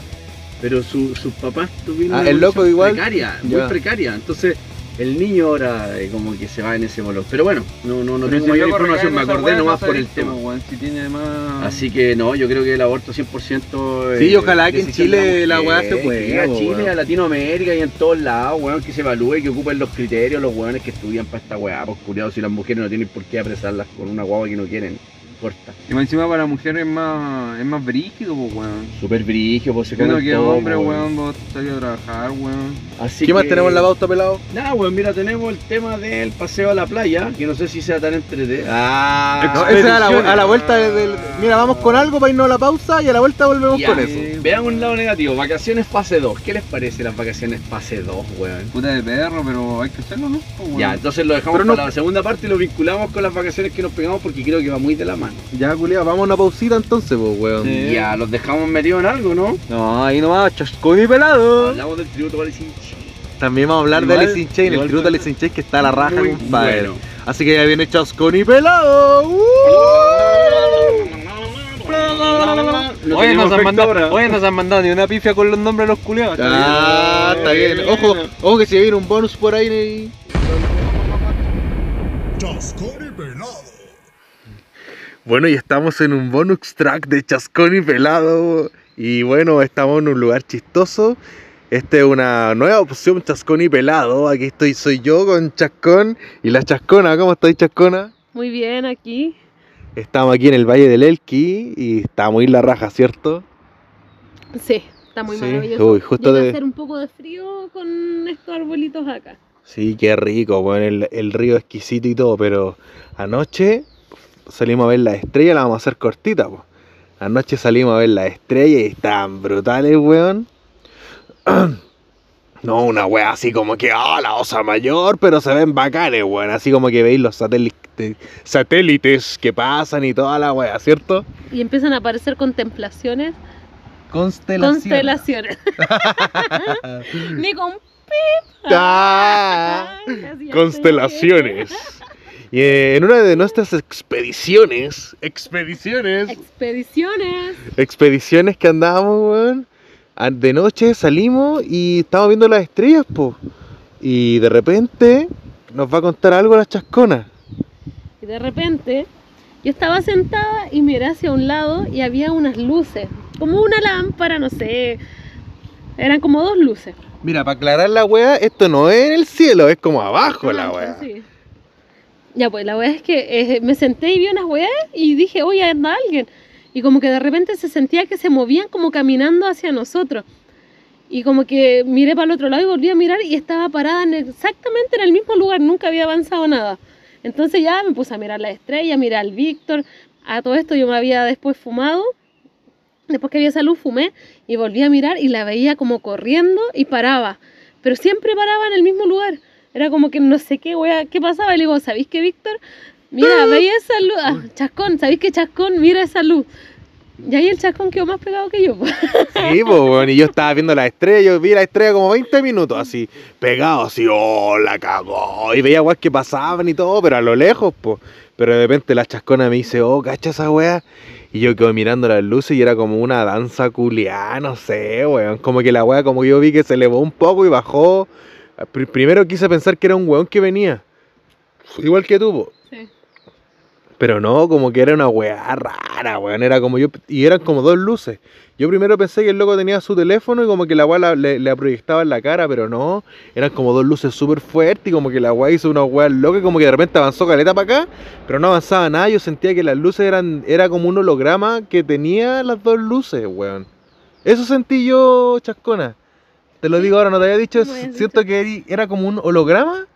Pero su- sus papás tuvieron Ah, una el loco igual. precaria, muy precaria. Entonces, el niño ahora eh, como que se va en ese bolón. Pero bueno, no, no, no Pero tengo si mayor información, me acordé nomás no por el tema. Si tiene además... Así que no, yo creo que el aborto 100%. Sí, eh, ojalá que en Chile la weá se pueda, a Chile, weón. a Latinoamérica y en todos lados, weón, que se evalúe, que ocupen los criterios, los weones que estudian para esta weá, pues curiado si las mujeres no tienen por qué apresarlas con una guagua que no quieren. Corta. Y más encima para la mujer es más, es más brígido, pues, weón. Super brigio, pues se Uno comen que todo, hombre, weón. vos salís a trabajar, weón. Así ¿Qué más que- tenemos en la pauta, pelado? Nada, weón, mira, tenemos el tema del paseo a la playa, que no sé si sea tan entretenido. Ah, No, esa es a la, a la vuelta del... Mira, vamos con algo para irnos a la pausa y a la vuelta volvemos Ya, con eso. Vean un lado negativo, vacaciones fase 2. ¿Qué les parece las vacaciones fase 2, weón? Puta de perro, pero hay que hacerlo, ¿no? Pues, weón. Ya, entonces lo dejamos Pero no- para la segunda parte y lo vinculamos con las vacaciones que nos pegamos porque creo que va muy de la mano. Ya, culiao, vamos a una pausita entonces, pues, weón. Sí. Ya, los dejamos metidos en algo, ¿no? No, ahí nomás, chascón y pelado. Hablamos del tributo para. También vamos a hablar Igual- de Alice in Chains, el tributo a fue- Alice in Chains que está a la raja, compadre. bueno. Así que ya viene Chasconi pelado. ¡Uh! Oye, nos han mandado, oye, nos han mandado ni una pifia con los nombres de los culiados. Ah, está bien. Ojo, ojo que si viene un bonus por ahí. Chascón y pelado. Bueno, y estamos en un bonus track de Chasconi pelado. Y bueno, estamos en un lugar chistoso. Esta es una nueva opción Chasconi pelado. Aquí estoy, soy yo con Chascón y la Chascona. ¿Cómo estáis, Chascona? Muy bien, aquí. Estamos aquí en el Valle del Elqui y está muy la raja, ¿cierto? Sí, está muy Sí, maravilloso. uy, justo Llega de- a hacer un poco de frío con estos arbolitos acá. Sí, qué rico, bueno, el, el río exquisito y todo, pero anoche salimos a ver las estrellas, la vamos a hacer cortita, pues. Anoche salimos a ver las estrellas y estaban brutales, weón. No, una wea así como que, ah, la osa mayor, pero se ven bacanes, weón. Así como que veis los satélites, satélites que pasan y toda la wea, ¿cierto? Y empiezan a aparecer contemplaciones, constelaciones. Ni con Ah, así ya constelaciones. Y eh, en una de nuestras expediciones, expediciones. Expediciones. expediciones que andábamos, weón, de noche salimos y estábamos viendo las estrellas, po. Y de repente nos va a contar algo la chascona. Y de repente yo estaba sentada y miré hacia un lado y había unas luces, como una lámpara, no sé. Eran como dos luces. Mira, para aclarar la weá, esto no es en el cielo, es como abajo la weá. sí. Ya, pues la weá es que eh, me senté y vi unas weas y dije, oye, anda alguien. Y como que de repente se sentía que se movían como caminando hacia nosotros. Y como que miré para el otro lado y volví a mirar y estaba parada en exactamente en el mismo lugar, nunca había avanzado nada. Entonces ya me puse a mirar la estrella, a mirar al Víctor. A todo esto yo me había después fumado. Después que había esa luz fumé y volví a mirar y la veía como corriendo y paraba. Pero siempre paraba en el mismo lugar. Era como que no sé qué, wea, qué pasaba. Y le digo, ¿sabéis qué, Víctor? Mira, veía esa luz. Ah, chascón, ¿sabéis qué, Chascón? Mira esa luz. Y ahí el chascón quedó más pegado que yo. Sí, pues, weón, y yo estaba viendo la estrella, yo vi la estrella como 20 minutos, así, pegado, así, oh, la cagó. Y veía weas que pasaban y todo, pero a lo lejos, pues. Pero de repente la chascona me dice, oh, cacha esa wea. Y yo quedo mirando las luces y era como una danza culiá, no sé, weón. Como que la wea, como que yo vi que se elevó un poco y bajó. Pr- primero quise pensar que era un weón que venía. Igual que tú. Sí. Pero no, como que era una weá rara, weón. Era como yo. Y eran como dos luces. Yo primero pensé que el loco tenía su teléfono y como que la weá la- le, le proyectaba en la cara, pero no. Eran como dos luces súper fuertes y como que la weá hizo una weá loca y como que de repente avanzó caleta para acá, pero no avanzaba nada. Yo sentía que las luces eran. Era como un holograma que tenía las dos luces, weón. Eso sentí yo, chascona. Te lo digo ahora, no te había dicho. No me habías Siento que era como un holograma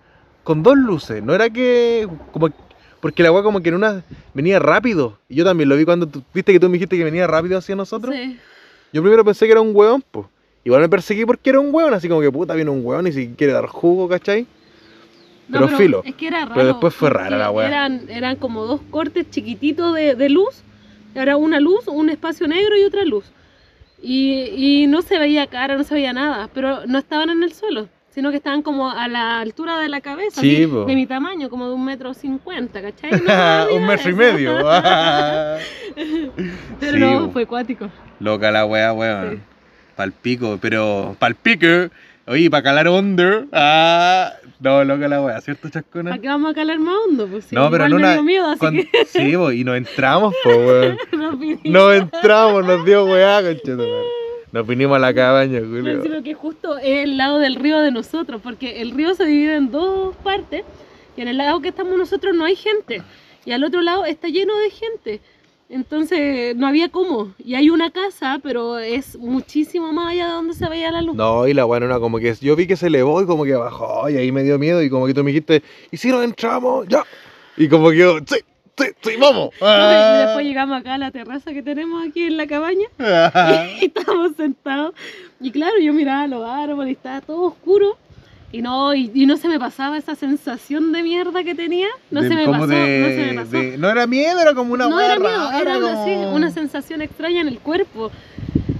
con dos luces. No era que. Como, porque la weá como que en una venía rápido. Y yo también lo vi cuando tú, viste que tú me dijiste que venía rápido hacia nosotros. Sí. Yo primero pensé que era un weón, pues. Igual me perseguí porque era un weón, así como que puta viene un weón y si quiere dar jugo, ¿cachai? No, Pero filo. Es que era raro. Pero después fue rara la. Eran, eran como dos cortes chiquititos de, de luz. Era una luz, un espacio negro y otra luz. Y, y no se veía cara, no se veía nada. Pero no estaban en el suelo, sino que estaban como a la altura de la cabeza. Sí, así, de mi tamaño, como de un metro cincuenta, ¿cachai? No, un metro y medio. Pero Sí, no, fue acuático. Loca la weá, weón. Sí. Palpico, pero. Palpico. Oye, para calar under. Ah. No, loca la weá, ¿cierto, chascona? ¿Para qué vamos a calar más hondo? Pues sí, No, pero igual en una. miedo, así cuando- que Sí, y nos entramos, po, weón. nos entramos, nos dio weá, conchetumare. Nos vinimos a la cabaña, Julio. encima que justo es el lado del río de nosotros, porque el río se divide en dos partes, y en el lado que estamos nosotros no hay gente, y al otro lado está lleno de gente. Entonces no había cómo. Y hay una casa, pero es muchísimo más allá de donde se veía la luz. No, y la weá no como que. Yo vi que se elevó y como que bajó, y ahí me dio miedo, y como que tú me dijiste, ¿y si nos entramos? Ya. Y como que yo, sí, sí, sí, vamos. Y después llegamos acá a la terraza que tenemos aquí en la cabaña y estábamos sentados. Y claro, yo miraba los árboles y estaba todo oscuro. Y no, y, y no se me pasaba esa sensación de mierda que tenía. No De- se me pasó, de- no se me pasó. de- no era miedo, era como una no era miedo, rara, era una, como- sí, una sensación extraña en el cuerpo.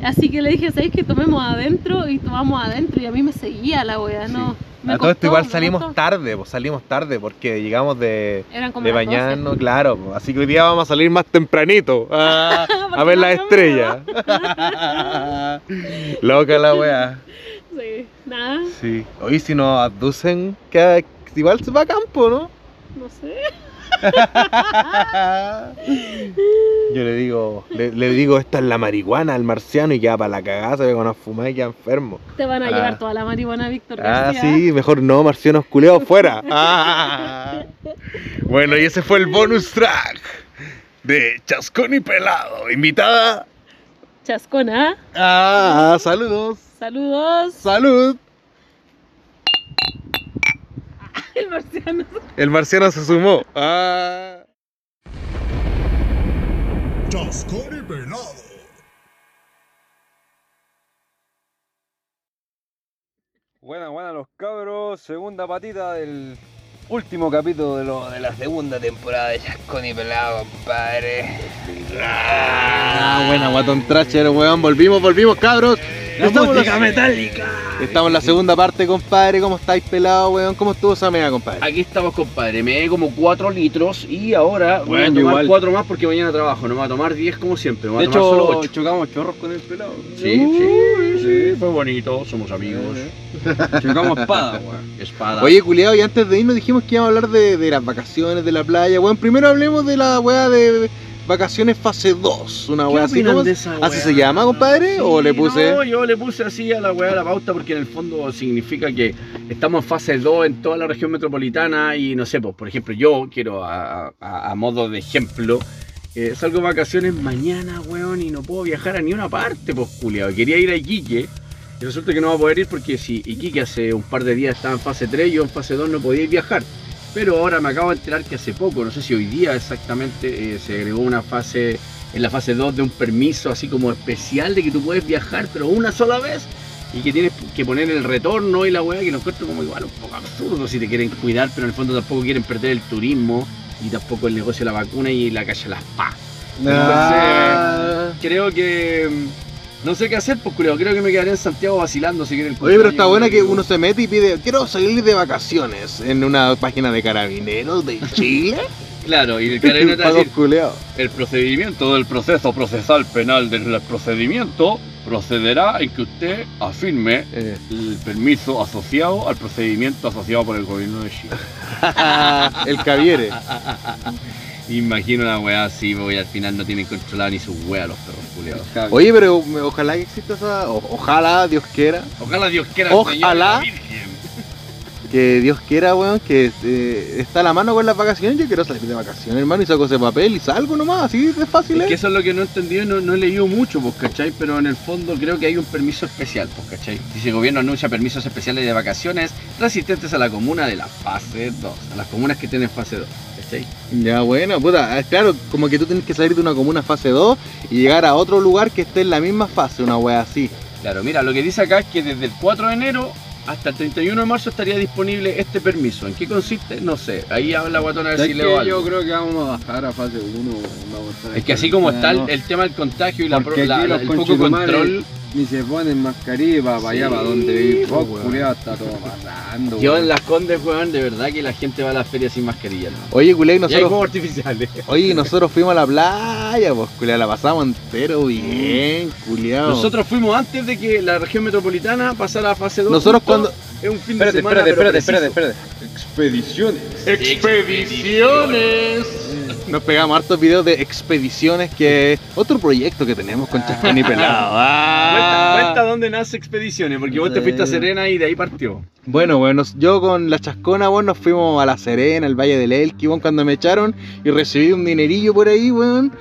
Así que le dije, ¿sabéis que tomemos adentro? Y tomamos adentro y a mí me seguía la wea, no. me A todo esto costó, igual salimos costó. tarde, pues salimos tarde porque llegamos de, de las 12. bañarnos, claro. pues, Así que hoy día vamos a salir más tempranito a, ver no las estrellas. Loca la weá. Sí, nada, Sí. Hoy si nos abducen, que igual se va a campo, ¿no? no sé. Yo le digo, le, le digo, esta es la marihuana al marciano y queda para la cagada, se ve con fumada y queda enfermo. Te van a Ah. llevar toda la marihuana, Víctor Ah, García. sí, mejor no, marcianos culeados fuera. Ah. Bueno, y ese fue el bonus track de Chascón y Pelado. Invitada. Chascona, Ah, saludos. Saludos. Salud. El marciano. El marciano se sumó. Ah. Chascón y Pelado. Buena, buena los cabros. Segunda patita del último capítulo de, lo, de la segunda temporada de Chascón y Pelado, compadre. Ah, buena, Guatón Trasher, weón. Volvimos, volvimos, cabros. Estamos en la- metálica. Estamos en la segunda parte, compadre. ¿Cómo estáis pelado, weón? ¿Cómo estuvo esa mea, compadre? Aquí estamos, compadre. Me di como 4 litros y ahora voy a Bueno, tomar igual. 4 más porque mañana trabajo. No me voy a tomar 10 como siempre. Me voy De a tomar solo hecho, 8. chocamos chorros con el pelado. Sí, sí, sí, fue bonito. Somos amigos. Chocamos espada, weón. Espada. Oye, culiado, y antes de irnos dijimos que íbamos a hablar de, de las vacaciones, de la playa. Weón, primero hablemos de la weá de vacaciones fase 2. Una ¿Qué weá así. opinan ¿cómo- de esa ¿Así se llama, compadre? ¿O le puse.? No, yo le puse así a la weá la pauta porque en el fondo significa que estamos en fase 2 en toda la región metropolitana y no sé, pues por ejemplo, yo quiero a, a- a modo de ejemplo. eh, salgo de vacaciones mañana, weón, y no puedo viajar a ni una parte, pues, culiado. Quería ir a Iquique, y resulta que no va a poder ir porque si Iquique hace un par de días estaba en fase 3, yo en fase 2 no podía ir viajar. Pero ahora me acabo de enterar que hace poco, no sé si hoy día exactamente, eh, se agregó una fase, en la fase 2 de un permiso así como especial de que tú puedes viajar, pero una sola vez. Y que tienes que poner el retorno y la weá, que lo encuentro como igual un poco absurdo si te quieren cuidar, pero en el fondo tampoco quieren perder el turismo y tampoco el negocio de la vacuna y la calle las pa. Ah. Creo que. No sé qué hacer, pues creo. Creo que me quedaré en Santiago vacilando si quiere el Oye, pero está buena que uno se mete y pide, quiero salir de vacaciones en una página de carabineros de Chile. Claro, y el carabinero te va a decir, el procedimiento del proceso procesal penal del procedimiento procederá en que usted afirme Eh. el permiso asociado al procedimiento asociado por el gobierno de Chile. el caviere. Imagino una weá así, porque al final no tienen controlada ni sus weas los perros culiados. Oye, pero ojalá que exista esa. o- ojalá, Dios quiera. Ojalá Dios quiera, Ojalá. Señor. Que Dios quiera, weón, que eh, está a la mano con las vacaciones. Yo quiero salir de vacaciones, hermano, y saco ese papel y salgo nomás, así de fácil, Es ¿eh? que eso es lo que no he entendido no, no he leído mucho, pues, ¿cachai? Pero en el fondo creo que hay un permiso especial, pues, ¿cachai? Dice el gobierno anuncia permisos especiales de vacaciones resistentes a la comuna de la fase 2, a las comunas que tienen fase 2, ¿cachai? Ya, bueno, puta, ah, claro, como que tú tienes que salir de una comuna fase 2 y llegar a otro lugar que esté en la misma fase, una wea así. Claro, mira, lo que dice acá es que desde el 4 de enero hasta el 31 de marzo estaría disponible este permiso. ¿En qué consiste? No sé. Ahí habla Guatón a ver ¿Sabes si qué? leo algo. Yo creo que vamos a bajar a fase 1. Vamos a estar Es que así como está el, ¿no? el tema del contagio y la, la- la- los el poco control, Ni se ponen mascarilla para Sí, allá, para donde vivís vos, weón. culiao, está todo pasando. yo en las condes, weón, de verdad que la gente va a la feria sin mascarilla. ¿no? Oye, culé, Y hay nosotros, fuegos artificiales. oye, nosotros fuimos a la playa, pues, culé, la pasamos entero bien, culiao. Nosotros fuimos antes de que la región metropolitana pasara a fase 2. Nosotros cuando- Es un fin de Espérate, semana, espérate, pero espérate, espérate, espérate. Expediciones. Expediciones. Nos pegamos hartos videos de expediciones, que es otro proyecto que tenemos con Chascón y Pelado. Cuenta, Ah. cuenta dónde nace Expediciones, porque vos te fuiste a Serena y de ahí partió. Bueno, bueno, yo con la chascona, weón, nos fuimos a La Serena, al Valle del Elqui, weón, cuando me echaron y recibí un dinerillo por ahí, weón.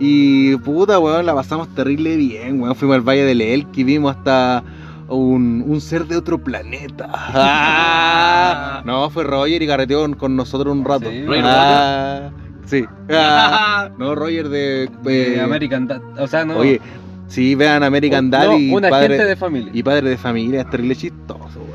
Y puta, weón, la pasamos terrible bien, weón. Fuimos al Valle del Elqui, vimos hasta un, un ser de otro planeta. Ah. No, fue Roger y carreteó con, nosotros un rato. Sí. ¿Roger Ah, Sí. Ah. No, Roger de... De eh, American Dad. O sea, no. Oye, sí, vean American no, Dad y un padre, agente de familia. y padre de familia, es terrible chistoso.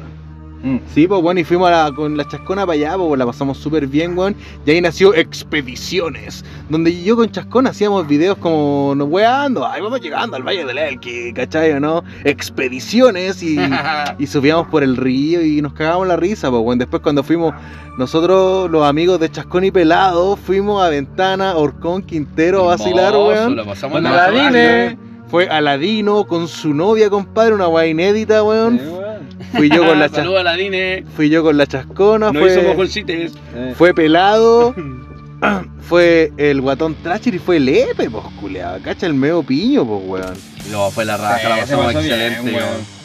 Mm. Sí, pues bueno, y fuimos a la- con la chascona para allá, pues la pasamos súper bien, weón. Y ahí nació Expediciones, donde yo con chascona hacíamos videos como nos weando, ahí vamos llegando al Valle del Elqui, ¿cachai o no? Expediciones y, y subíamos por el río y nos cagábamos la risa, pues bueno. Después cuando fuimos nosotros, los amigos de Chascón y Pelado, fuimos a Ventana, Orcón, Quintero a vacilar, weón. La pasamos Con en Aladine. Fue Aladino con su novia, compadre, una weá inédita, weón. Sí, weón. Fui yo con la chascona. Saludos a. Fui yo con la chascona, No hizo fue, mojoncites. Eh, fue pelado, fue el guatón Tracher y fue el Epe, pues culeado. Cacha el medio piño, pues weón. No, fue la raja, la pasamos pasó bien, excelente, weón. weón.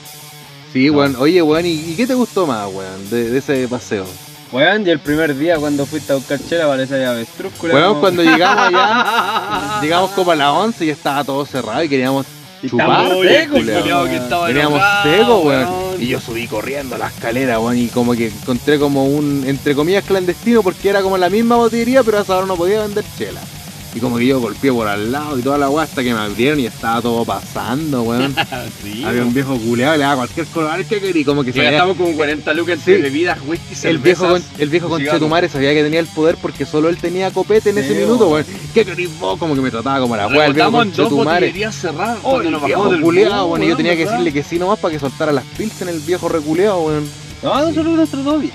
Sí, weón. Oye, weón, ¿y, y qué te gustó más, weón, de, de ese paseo? Weón, y el primer día cuando fuiste a buscar chela parece avestruz, culiao, Weón, como- cuando llegamos allá, llegamos como a las 11 y ya estaba todo cerrado y queríamos chupar. Veníamos enojado, secos, weón. Y yo subí corriendo la escalera, weón, y como que encontré como un, entre comillas, clandestino, porque era como la misma botillería, pero a esa hora no podía vender chela. Y como que yo golpeé por al lado y toda la weá hasta que me abrieron y estaba todo pasando, weón. Sí, Había un viejo culeado, le daba cualquier color que quería, y como que Y sabía- gastamos como 40 lucas entre Sí. bebidas, whisky, cervezas. el viejo, con, el viejo y conchetumare sabía que tenía el poder porque solo él tenía copete en Sí, ese minuto, weón. ¿Qué querís vos? Como que me trataba como la weá, el viejo conchetumare. cerradas Oh, el nos viejo culeado, weón, y yo tenía que decirle que sí nomás para que soltara las pills en el viejo reculeado, weón. No, nosotros nuestro todo bien.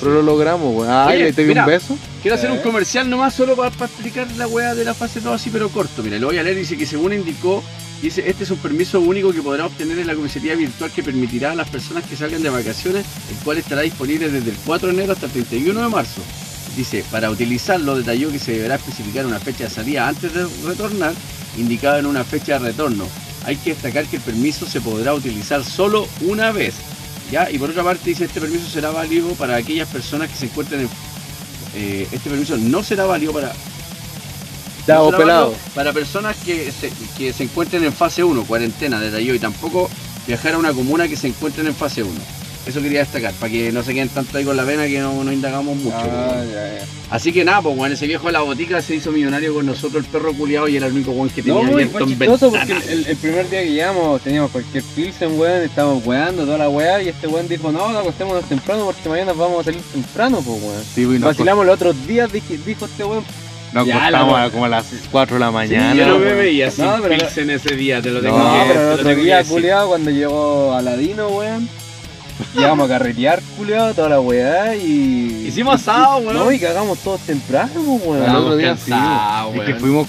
Pero lo logramos, weón. Ay, Oye, le te di mira. un beso. Quiero hacer un comercial nomás solo para, para explicar la weá de la fase 2 así pero corto. Mira, lo voy a leer. Dice que según indicó, dice, este es un permiso único que podrá obtener en la comisaría virtual que permitirá a las personas que salgan de vacaciones, el cual estará disponible desde el 4 de enero hasta el 31 de marzo. Dice, para utilizarlo detalló que se deberá especificar una fecha de salida antes de retornar, indicada en una fecha de retorno. Hay que destacar que el permiso se podrá utilizar solo una vez. ¿Ya? Y por otra parte dice, este permiso será válido para aquellas personas que se encuentren en eh, este permiso no será válido para, no vos será pelado. válido para personas que se, que se encuentren en fase 1, cuarentena, detalló, y tampoco viajar a una comuna que se encuentren en fase 1. Eso quería destacar, para que no se queden tanto ahí con la pena que no, no indagamos mucho. Ah, weón. ya, ya. Así que nada, pues bueno, ese viejo de la botica se hizo millonario con nosotros, el perro culiado, y era el único weón que tenía No, abierto fue en porque el, el primer día que llegamos teníamos cualquier pilsen, weón, estábamos weando toda la weá y este weón dijo, no, acostémonos temprano porque mañana vamos a salir temprano, pues weón. Sí, pues, Vacilamos los otros días, dijo este weón. nos acostamos la- a como a las 4 de la mañana. yo no me veía sin No, pero- pilsen ese día, te lo No, tengo No, que pero te el lo otro día, culiado, cuando llegó Aladino, weón, llegamos a carretear, culiado, toda la weá y... Hicimos asado, weón. No, y cagamos todos temprano, weón. Al Estábamos otro día sí, cansados, Es que weón. fuimos,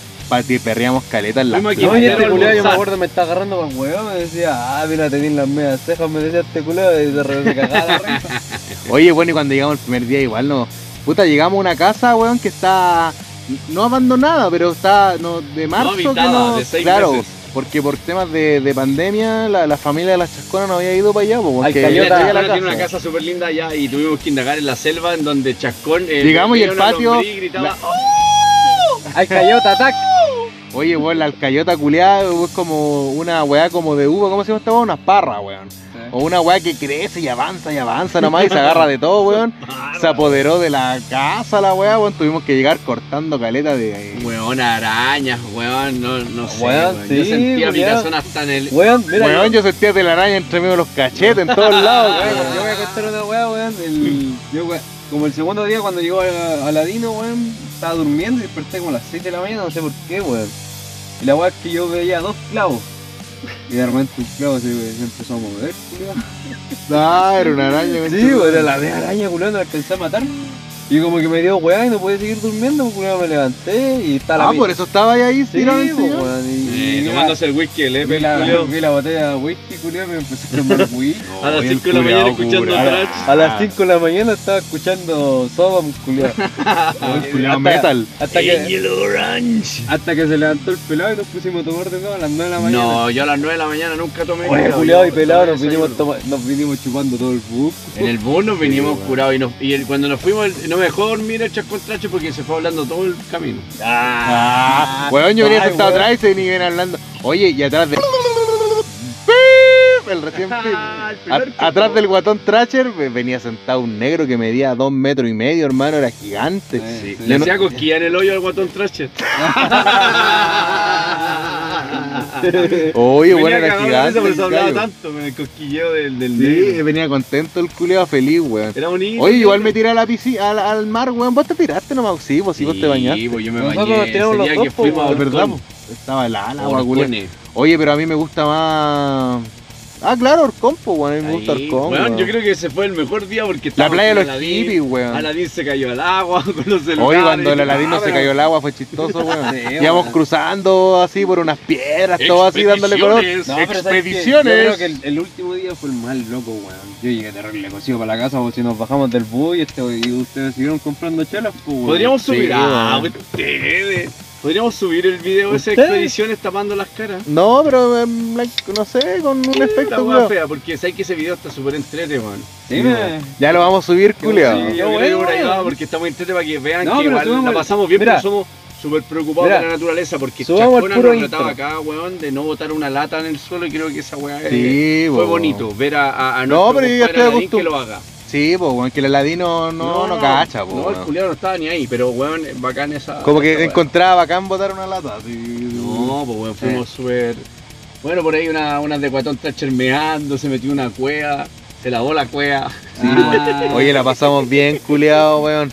perreamos caleta en la Fuimos aquí, No, y este culiado, yo me acuerdo, me está agarrando con weón, me decía, ah, mira, tenés las medias cejas, me decía este culiado, y de repente cagaba la risa. Oye, bueno, y cuando llegamos el primer día igual no. Puta, llegamos a una casa, weón, que está no abandonada, pero está no, de marzo que habitada, no. de seis claro, meses. Porque por temas de, de pandemia la, la familia de las chasconas no había ido para allá, porque la tiene una casa súper linda allá y tuvimos que indagar en la selva en donde Chascón eh, Llegamos y el patio- gritaba, la- "Oh". Al cayota, atac. Oye, weón, la alcayota culiada es como una weá como de uva, ¿cómo se llama esta weá? Una parra, weón. O una weá que crece y avanza y avanza nomás y se agarra de todo, weón. Se apoderó de la casa la weá, weón. Tuvimos que llegar cortando caleta de. Weón, arañas, weón, no, no sé. Weón, weón. sí, Yo sentía weón. picazón hasta en el. Weón, mira, Weón, yo sentía telaraña entre medio de los cachetes en todos lados, Weón, yo voy a contar una weá, weón. El, yo, weón, como el segundo día cuando llegó a- Aladino, weón, estaba durmiendo y desperté como a las 6 de la mañana, no sé por qué, weón. Y la weá es que yo veía dos clavos. Y de repente un clavo se, se empezó a mover, culiao. Ah, era una araña. Sí, weón, era la de araña, culiao, no la alcancé a matar. Y como que me dio weá y no pude seguir durmiendo, pues, culiao, me levanté y estaba la Ah, por eso estaba ahí Sí, tirado pues, y, Eh, y tomándose el whisky, el vi, la, vi la botella de whisky, culiao, me empecé a tomar whisky. A las Oye, 5 de la mañana escuchando trash. A las 5 de la mañana estaba escuchando Sodom. El culiao Hasta- metal. Hasta que, Angel Orange. hasta que se levantó el pelado y nos pusimos a tomar de nuevo a las 9 de la mañana. No, yo a las 9 de la mañana nunca tomé. Oye, culiao y pelado nos vinimos, nos chupando todo el bus. En el bus nos vinimos curados y, nos- y el- cuando nos fuimos el- no me dejó dormir el chascontracho porque se fue hablando todo el camino. Ah, weón, yo sentado weón. atrás y se venía hablando. Oye, y atrás de. El recién. Ah, el primer A- atrás del guatón Tracher ve- venía sentado un negro que medía dos metros y medio, hermano, era gigante. Sí, Le Yo no- hacía cosquilla en el hoyo al guatón Trasher. Oye, Venía bueno, era gigante. por eso hablaba tanto, me cosquilleo del, del Sí, negro. venía contento el culeado feliz, weón. Era bonito. Oye, igual me tiré a la piscina, al, al mar, weón. Vos te tiraste nomás, sí, pues sí, vos te bañaste. Sí, pues yo me Nosotros bañé. nos tiramos los dos, que fuimos. Estaba helada la. Oye, pero a mí me gusta más. Ah, claro, Orcón, pues, weón. A mí me gusta Orcón. weón, yo creo que ese fue el mejor día porque La estábamos playa de los Aladín, hippies, weón. Aladín se cayó al agua con los celulares. Oye, cuando el y- Aladino Ah, se cayó al agua fue chistoso, weón. Íbamos cruzando así por unas piedras, todo así dándole color. Expediciones. No. Expediciones. Yo creo que el, el último día fue el más loco, weón. Yo llegué terrible cocido para la casa, porque si nos bajamos del bus y, este, y ustedes siguieron comprando chelas, pues, weón. Podríamos subir. Sí, ah, ustedes. Podríamos subir el video de esas expediciones tapando las caras. No, pero em, like, no sé, con un La efecto, fea, porque sabes que ese video está súper entrete, man. Sí, me... Ya lo vamos a subir, culiao. Sí, Qué yo creo bueno, que por ahí va, porque estamos entrete para que vean No, que igual subamos la el- pasamos bien, Mira. pero somos súper preocupados Mira. de la naturaleza, porque Chacona nos intro. acá, weón, de no botar una lata en el suelo y creo que esa weá eh, Sí, fue bo. bonito ver a, a, a No, pero yo ya estoy que lo haga. Sí, pues, weón, que el Aladino no, no, cacha, pues. No, el culiado no estaba ni ahí, pero weón, bacán esa. Como que esa encontraba bacán botar una lata. así. No, pues weón, fuimos súper. Bueno, por ahí una, una de Cuatón está chermeando, se metió una cueva, se lavó la cueva. Ah, Oye, la pasamos bien, culiao, weón.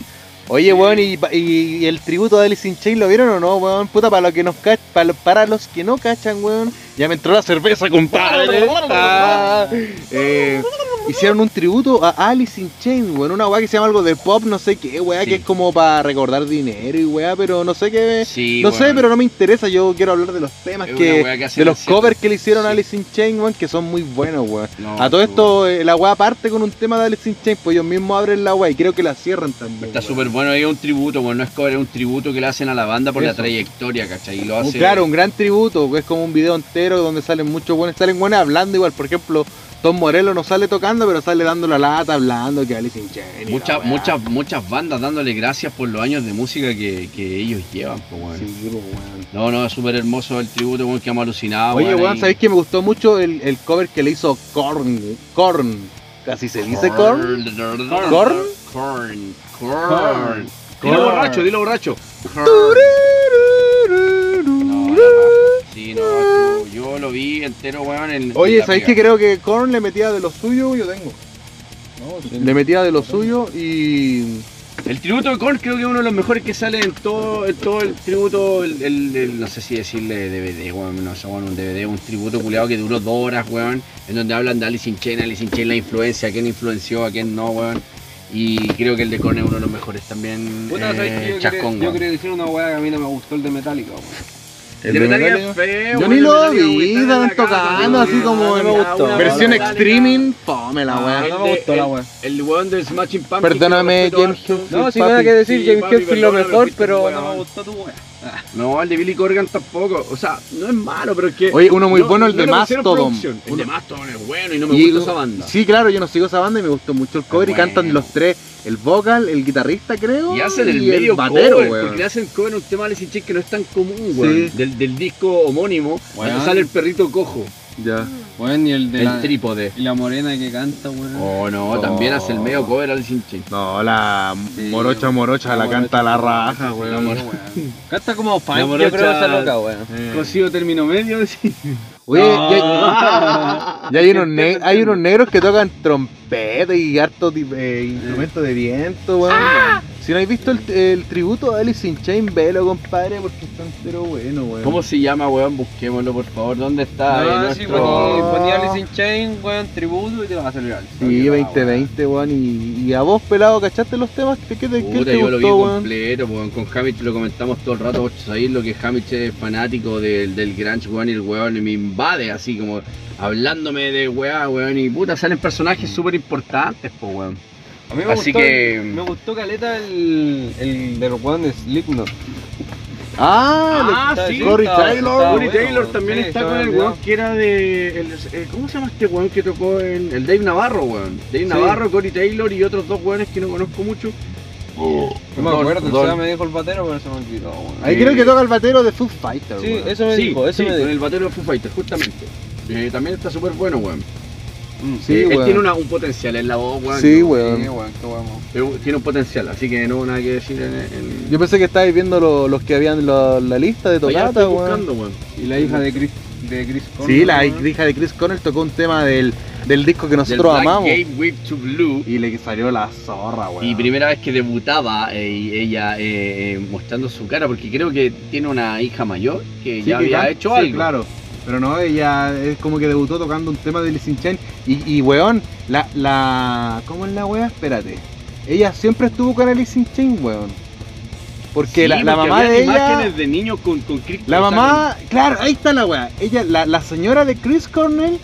Oye, weón, y, y- y el tributo de Alice in Chains, ¿lo vieron o no, weón? Puta, para, los que nos para, para los que no cachan, weón. Ya me entró la cerveza, compadre. Ah, eh, hicieron un tributo a Alice in Chains, weón. Una weá que se llama algo de pop, no sé qué, weá, Sí. que es como para recordar dinero y weá, pero no sé qué. Sí, no sé, weón. pero no me interesa. Yo quiero hablar de los temas Es que. weá De los cierto- covers que le hicieron a. Alice in Chains, weón, que son muy buenos, weón. No, A todo esto, eh, la weá parte con un tema de Alice in Chains, pues ellos mismos abren la weá y creo que la cierran también. Está weón. súper bueno, ahí es un tributo, bueno, no es cover, es un tributo que le hacen a la banda por la trayectoria, ¿cachai? Y lo hace. Claro, un gran tributo, que es como un video entero donde salen muchos buenos, salen buenos hablando igual, por ejemplo, Tom Morello no sale tocando, pero sale dando la lata, hablando que Alice in Chains. Muchas, muchas, muchas bandas dándole gracias por los años de música que, que ellos llevan, pues, weón. Sí, pues, weón. No, no, es súper hermoso el tributo, weón, que hemos alucinado. Oye, weón, ahí. ¿sabéis que me gustó mucho el, el cover que le hizo Korn? Korn. Casi se dice Korn. Korn. Korn. Korn. Korn. Korn. Dilo borracho, dilo borracho. Korn. No, la Sí, no, tú- yo lo vi entero, weón. En, en Oye, la ¿sabéis que creo que Korn le metía de lo suyo? Yo tengo. no, sí. Le metía de lo suyo y. El tributo de Korn creo que es uno de los mejores que sale en todo, en todo el tributo, el, el- el- no sé si decirle DVD, weón, no sé, weón, un DVD, un tributo culiado que duró dos horas, weón, en donde hablan de Alice in Chains, Alice in Chains, la influencia, a quién influenció, a quién no, weón. Y creo que el de Korn es uno de los mejores también. Puta, ¿sabes eh, yo, chascón, quería, yo weón. quería decir una weá que a mí no me gustó el de Metallica, weón. El de Metallica es feo, Yo ni lo vi, estaban tocando así como en versión streaming. Fome la weá. el no me gustó la el- weá. El weón de Smashing Pumpkins. Perdóname, James. Hetfield. No, si nada que decir, James Hetfield lo mejor, pero un no weón. me gustó tu weá. No, el de Billy Corgan tampoco. O sea, no es malo, pero es que. Oye, uno muy no- bueno, el no de Mastodon. El Uno- de Mastodon es bueno y no me Y- gusta esa banda. Sí, claro, yo no sigo esa banda y me gustó mucho el cover y bueno. cantan los tres, el vocal, el guitarrista creo, Y hacen el y medio batero, cover, weón. porque le hacen cover a un tema de Chains que no es tan común, weón. Sí. Del, del disco homónimo, cuando Weón. sale el perrito cojo, Ya. Weón, y el de el la, trípode. y la morena que canta, weón. Oh, no, también hace el medio cover a Alice in Chains. No, la Sí, morocha morocha la canta a la raja, weón. weón. Canta como funk, La yo morocha- creo esa loca, weón. Eh. Cocido término medio, sí. Oye, No. ya, ya hay, unos hay unos negros que tocan trompeta y harto ti- eh, instrumentos de viento, weón. Si no habéis visto el, el tributo a Alice in Chains, velo, compadre, porque está entero bueno, weón. ¿Cómo se llama, weón? Busquémoslo, por favor. ¿Dónde está? No, ahí sí, nuestro- ponía, ponía Alice in Chains, weón, tributo y te vas a salir. Sí, 2020, weón. Y, y a vos, pelado, ¿cachaste los temas? ¿Qué, qué te, qué Puta, te yo lo vi weón? completo, weón. Con Hamich lo comentamos todo el rato, vos sabéis lo que Hamich es fanático del, del grunge, weón, y el weón me invade así como hablándome de weá, weón, y puta, salen personajes súper importantes, po, weón. A mí me Así gustó, que- me gustó caleta el, el de los weón de Slipknot. Ah, está- sí, sí, Corey está- Taylor. está Corey bueno, Taylor también Sí, está con el weón que era de. el- eh, ¿Cómo se llama este weón que tocó en. El Dave Navarro, weón? Dave Navarro, Corey Taylor y otros dos weones que no conozco mucho. No me acuerdo, Don- o sea, me dijo el batero, pero se me olvidó, weón. Ahí creo que toca el batero de Foo Fighters, Sí, weón. eso me sí, dijo, eso sí, me con dijo. el batero de Foo Fighters, justamente. Eh, también está súper bueno, weón. Mm, Sí, Eh, él tiene una- un potencial en la voz, weón. Sí, Sí, weón. weón, qué weón. Tiene un potencial, así que no nada que decir en. en... Yo pensé que estabais viendo lo- los que habían en la, la lista de Tocata, buscando, weón. Y la hija de Chris de Chris Cornell. Sí, la weón. hija de Chris Cornell tocó un tema del, del disco que Del nosotros Black amamos. To Blue. Y le salió la zorra, weón. Y primera vez que debutaba eh, y ella eh, eh, mostrando su cara, porque creo que tiene una hija mayor que Sí, ya que había can- hecho sí, algo. claro. Pero no, ella es como que debutó tocando un tema de Alice in Chains. Y, y weón, la, la. ¿Cómo es la wea? Espérate. Ella siempre estuvo con Alice in Chains, weón. Porque Sí, la, la porque mamá de ella. imágenes de niños con, con Chris La mamá, claro, ahí está la weá. Ella, la, la señora de Chris Cornell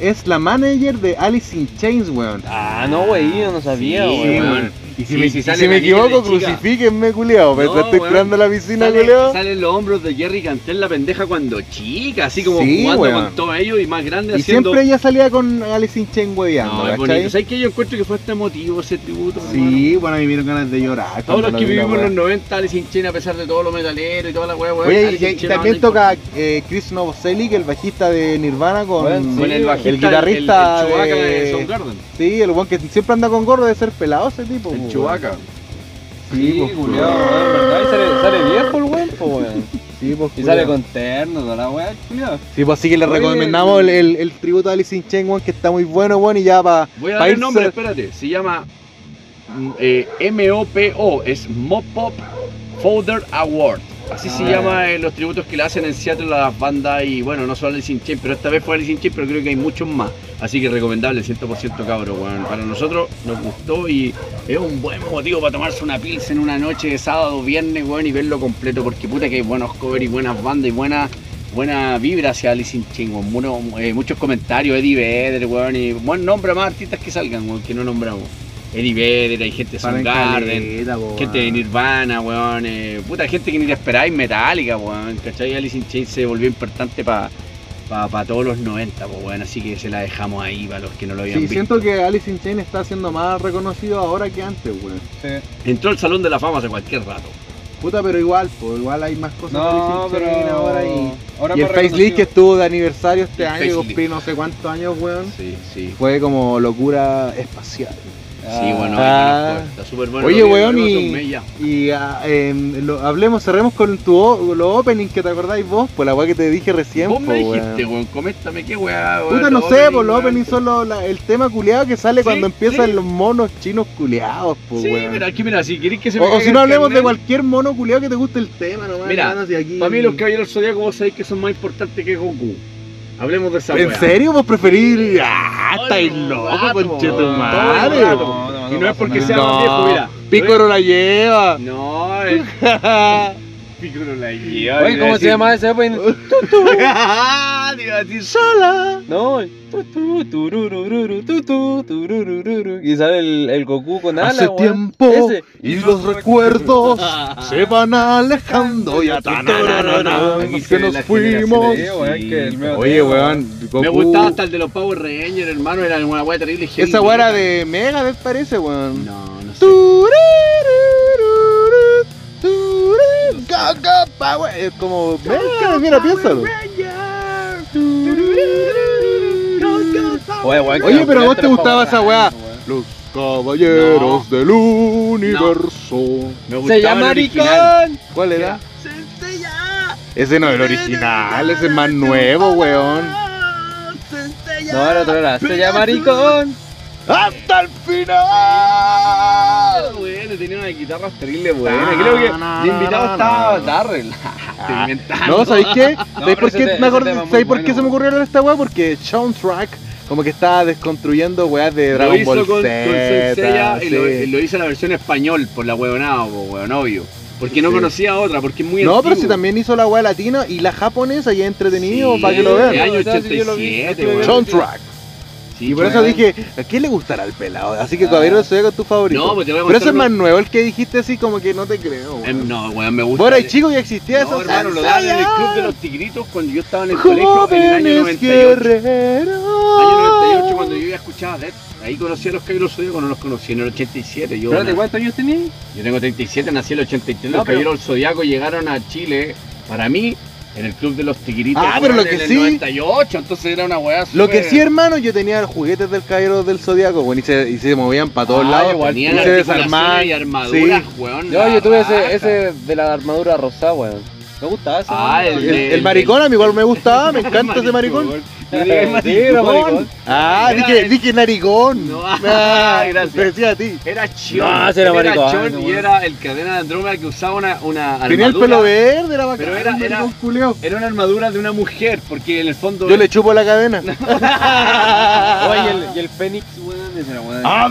es la manager de Alice in Chains, weón. Ah, no, güey, yo no sabía, Sí, weón. Y si Sí, me, si si equivoco, crucifíquenme, culiao. Me No, estoy tirando a la piscina, Sale, culiao. salen los hombros de Jerry Cantel, la pendeja cuando chica, así como Sí, jugando weón. con todos ellos y más grande Y haciendo. siempre ella salía con Alice in Chains hueveando. ¿Sabes que yo encuentro que fue hasta emotivo ese tributo? hermano? Sí, bueno, a mí me dieron ganas de llorar. Todos los lo que vivimos en los 90, Alice in Chains, a pesar de todo lo metalero y toda la weón. Oye, y, también toca eh, Chris Novoselic, el bajista de Nirvana, con, Bueno, el bajista, el guitarrista el, el de... de- Soundgarden. Sí, el weón que siempre anda con gorro de ser pelado ese tipo. El weón. Chewbacca. Sí, pues, culiao, weón, ¿verdad? Y sale, sale viejo el weón, po, weón. Sí, pues, Y sale con terno, toda la weá, culiao. Sí, pues así que le Oye, recomendamos el, el, el tributo a Alice in Chains, weón, que está muy bueno, weón, y ya para Voy a dar el nombre, espérate. Se llama mm, eh, MOPO, es Mopop Folder Award. Así se Ah, llama eh, los tributos que le hacen en Seattle a las bandas y bueno, no solo Alice in Chains, pero esta vez fue Alice in Chains, pero creo que hay muchos más. Así que recomendable, 100% cabro, weón. Para nosotros nos gustó y es un buen motivo para tomarse una pils en una noche de sábado, viernes, weón, y verlo completo, porque puta que hay buenos covers y buenas bandas y buena, buena vibra hacia Alice in Chains. Muno- eh, muchos comentarios, Eddie Vedder, weón, y buen nombre más artistas que salgan, weón, que no nombramos. Eddie Vedder, hay gente de Soundgarden, gente de. Nirvana, weón, eh, puta gente que ni te esperáis, Metallica, weón, ¿cachai? Alice in Chains se volvió importante para pa, todos los 90, pues, weón, así que se la dejamos ahí para los que no lo habían Sí, visto. siento que Alice in Chains está siendo más reconocido ahora que antes, weón. Sí. Entró al Salón de la Fama hace cualquier rato. Puta, pero igual, pues igual hay más cosas No, de Alice in pero Chains ahora y... ahora y el más Face League que estuvo de aniversario este El año, cumplí no sé cuántos años, weón. Sí, sí. Fue como locura espacial. Sí, bueno, Ah. está súper bueno. Oye, lo weón, lo y-. Y ah, em, lo- hablemos, cerremos con tu los openings que te acordáis vos, pues la weá que te dije recién, Vos me po, dijiste, weón. coméntame qué weá, weón. Puta, no sé, pues los openings son los- la- el tema culiado que sale Sí, cuando empiezan sí. los monos chinos culiados, pues Sí, weón. mira, aquí mira, si queréis que se me O, o si no hablemos de cualquier mono culiado que te guste el tema, nomás. Mira, si aquí... Para mí los caballeros zodiacos vos sabéis que son más importantes que Goku. Hablemos de esa ¿En weá. serio vos preferir? ¡Ah, estáis no, loco, conchetumare! rato. No, no, Y no no es porque sea más viejo, mira. Pícoro la lleva. No, la lleva. Oye, ¿cómo se llama ese opening? Te iba a decir sola. No, el tu, tu, tururururu, tu, tu, tururururu. y sale el, el Goku con alas, Hace tiempo Ese. y los recuerdos se van alejando ya tan se que nos fuimos. Oye, weón, Me gustaba hasta el de los Power Rangers, hermano. Era una weá terrible. Esa weá era de Megadeth parece, weón. No, no sé. Tururururu, turururu, go, go, power. Es como Megadeth, mira, piénsalo. Oye, pero la vos te gustaba esa weá. Los caballeros del universo. Me Se llama. Maricón. ¿Cuál era? Ese no es el original, ese es más nuevo, weón. No, el otro era. Se llama Maricón. ¡Hasta el final! Bueno, tenía una guitarra terrible buena. Creo que de invitado estaba Darrell. No, ¿sabéis qué? ¿Sabéis por qué, me acordé- ¿sabéis por qué se me ocurrió hablar esta weá? Porque Soundtrack como que estaba desconstruyendo weas de Lo Dragon hizo Ball con, con Z. Y lo, sí. lo hizo en la versión español por la huevonada, po, weón, obvio. Porque no Sí. conocía otra, porque es muy No, pero si también hizo la wea latina y la japonesa y es entretenido Sí, para que lo vean. año O sea, si yo lo vi, 87, yo lo vi. weón. Soundtrack. Sí, Y por eso dije, ¿a quién le gustará el pelado? Así que Ah. Caballero de Zodiaco es tu favorito. No, pues te voy a pero ese es más nuevo, el que dijiste así como que no te creo. Em, no, weón, me gusta. Bueno, y chico ya existía no, eso. hermano, lo daban en el club de los tigritos cuando yo estaba en el colegio en el año Jóvenes 98. guerreros. Año 98 cuando yo ya escuchaba Death. Ahí conocí a los Caballeros Zodíacos, no los conocí en el 87. Yo, Espérate, ¿cuántos años tenías? yo tengo 37, nací en el 83. No, los pero- Caballeros Zodíacos llegaron a Chile, para mí, en el club de los tigritos. Ah, pero lo que en el sí- 98, entonces era una weá Lo que sí, hermano, yo tenía juguetes del Caballero del Zodiaco, bueno, y se, y se movían para todos Ah, lados. igual, y se desarmaban. y armaduras, Sí. weón. Yo, yo tuve ese, ese de la armadura rosada, weón. ¿Te gustaba ese? Ah, el El, maricón a mí igual me gustaba, me encanta ese maricón. Era maricón. Ah, Era dije, el- dije narigón. No, Ah, gracias. Te decía a ti. Era Chion. No, era maricón, Chion no, y era el cadena de Andrómeda que usaba una, una Tenía el armadura. pelo verde, era bacán. Pero era- era-. Era una armadura de una mujer, porque en el fondo. Yo le chupo la cadena. Oye, y el, y el Fénix, weón, ese era weón. A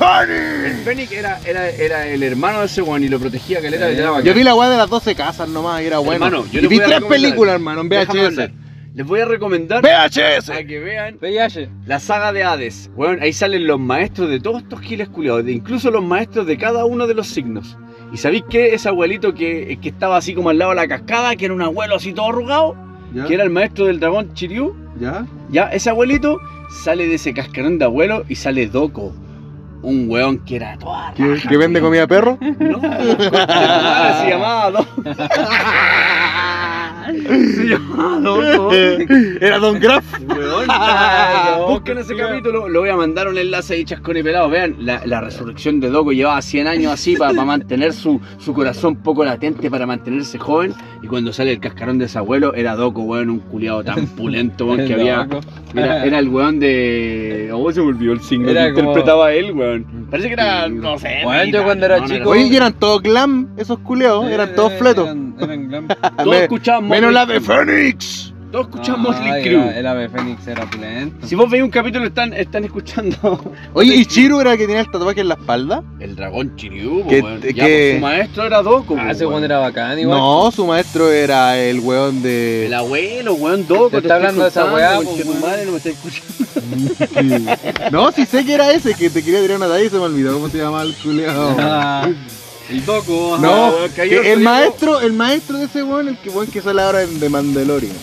ver, El Fénix era, era, era el hermano de ese weón y lo protegía que le era, Eh, bacán. Yo vi la weá de las 12 casas nomás y era bueno. Hermano, yo y les vi voy a tres recomendar. películas, hermano, en Déjame VHS. hablar. Les voy a recomendar VHS. a que vean VIH. la saga de Hades. Weón, ahí salen los maestros de todos estos giles culiados, de incluso los maestros de cada uno de los signos. ¿Y sabéis qué? Ese abuelito que, que estaba así como al lado de la cascada, que era un abuelo así todo arrugado, ¿Ya? que era el maestro del dragón Chiryu, ¿Ya? ya, ese abuelito sale de ese cascarón de abuelo y sale Doko. Un weón que era toda ¿Que, raja, que vende comida a perro? No, se llamaba Doko. Se llamaba Doko. Era Don Graf. Busquen ese capítulo, lo voy a mandar un enlace ahí chascón y pelado. Vean, la, la resurrección de Doko llevaba 100 años así para mantener su, su corazón poco latente, para mantenerse joven. Y cuando sale el cascarón de ese abuelo, era Doko, weón, un culiado tan pulento, weón, que había. Era, era el weón de. Oh, se me olvidó el Era que como- interpretaba a él, weón. Parece que era, no sé. Weón, yo cuando era no, chico- Oye, y eran todos glam, esos culeados, eran todos fletos. Eran, eran glam. Todos Me- escuchaban Menos Motley la de. Fénix. Todos escuchaban Motley Ay, Crue. El ave Fénix era pulento. Si vos veis un capítulo, están, están escuchando Oye, ¿y Chiru era el que tenía el tatuaje en la espalda? el dragón Chiryu, Que- weón. que- Ya, pues, su maestro era Doko. Ah, ese weón era bacán igual. No, su maestro era el weón de. El abuelo, weón, Doko. Te está hablando de esa weá, conche po, tu madre no me está escuchando. No, sí sé que era ese, que te quería tirar una talla y se me olvidó cómo se llamaba el culeado. El ajá. No, que el maestro, el maestro de ese weón, el que weón que sale ahora en The Mandalorian.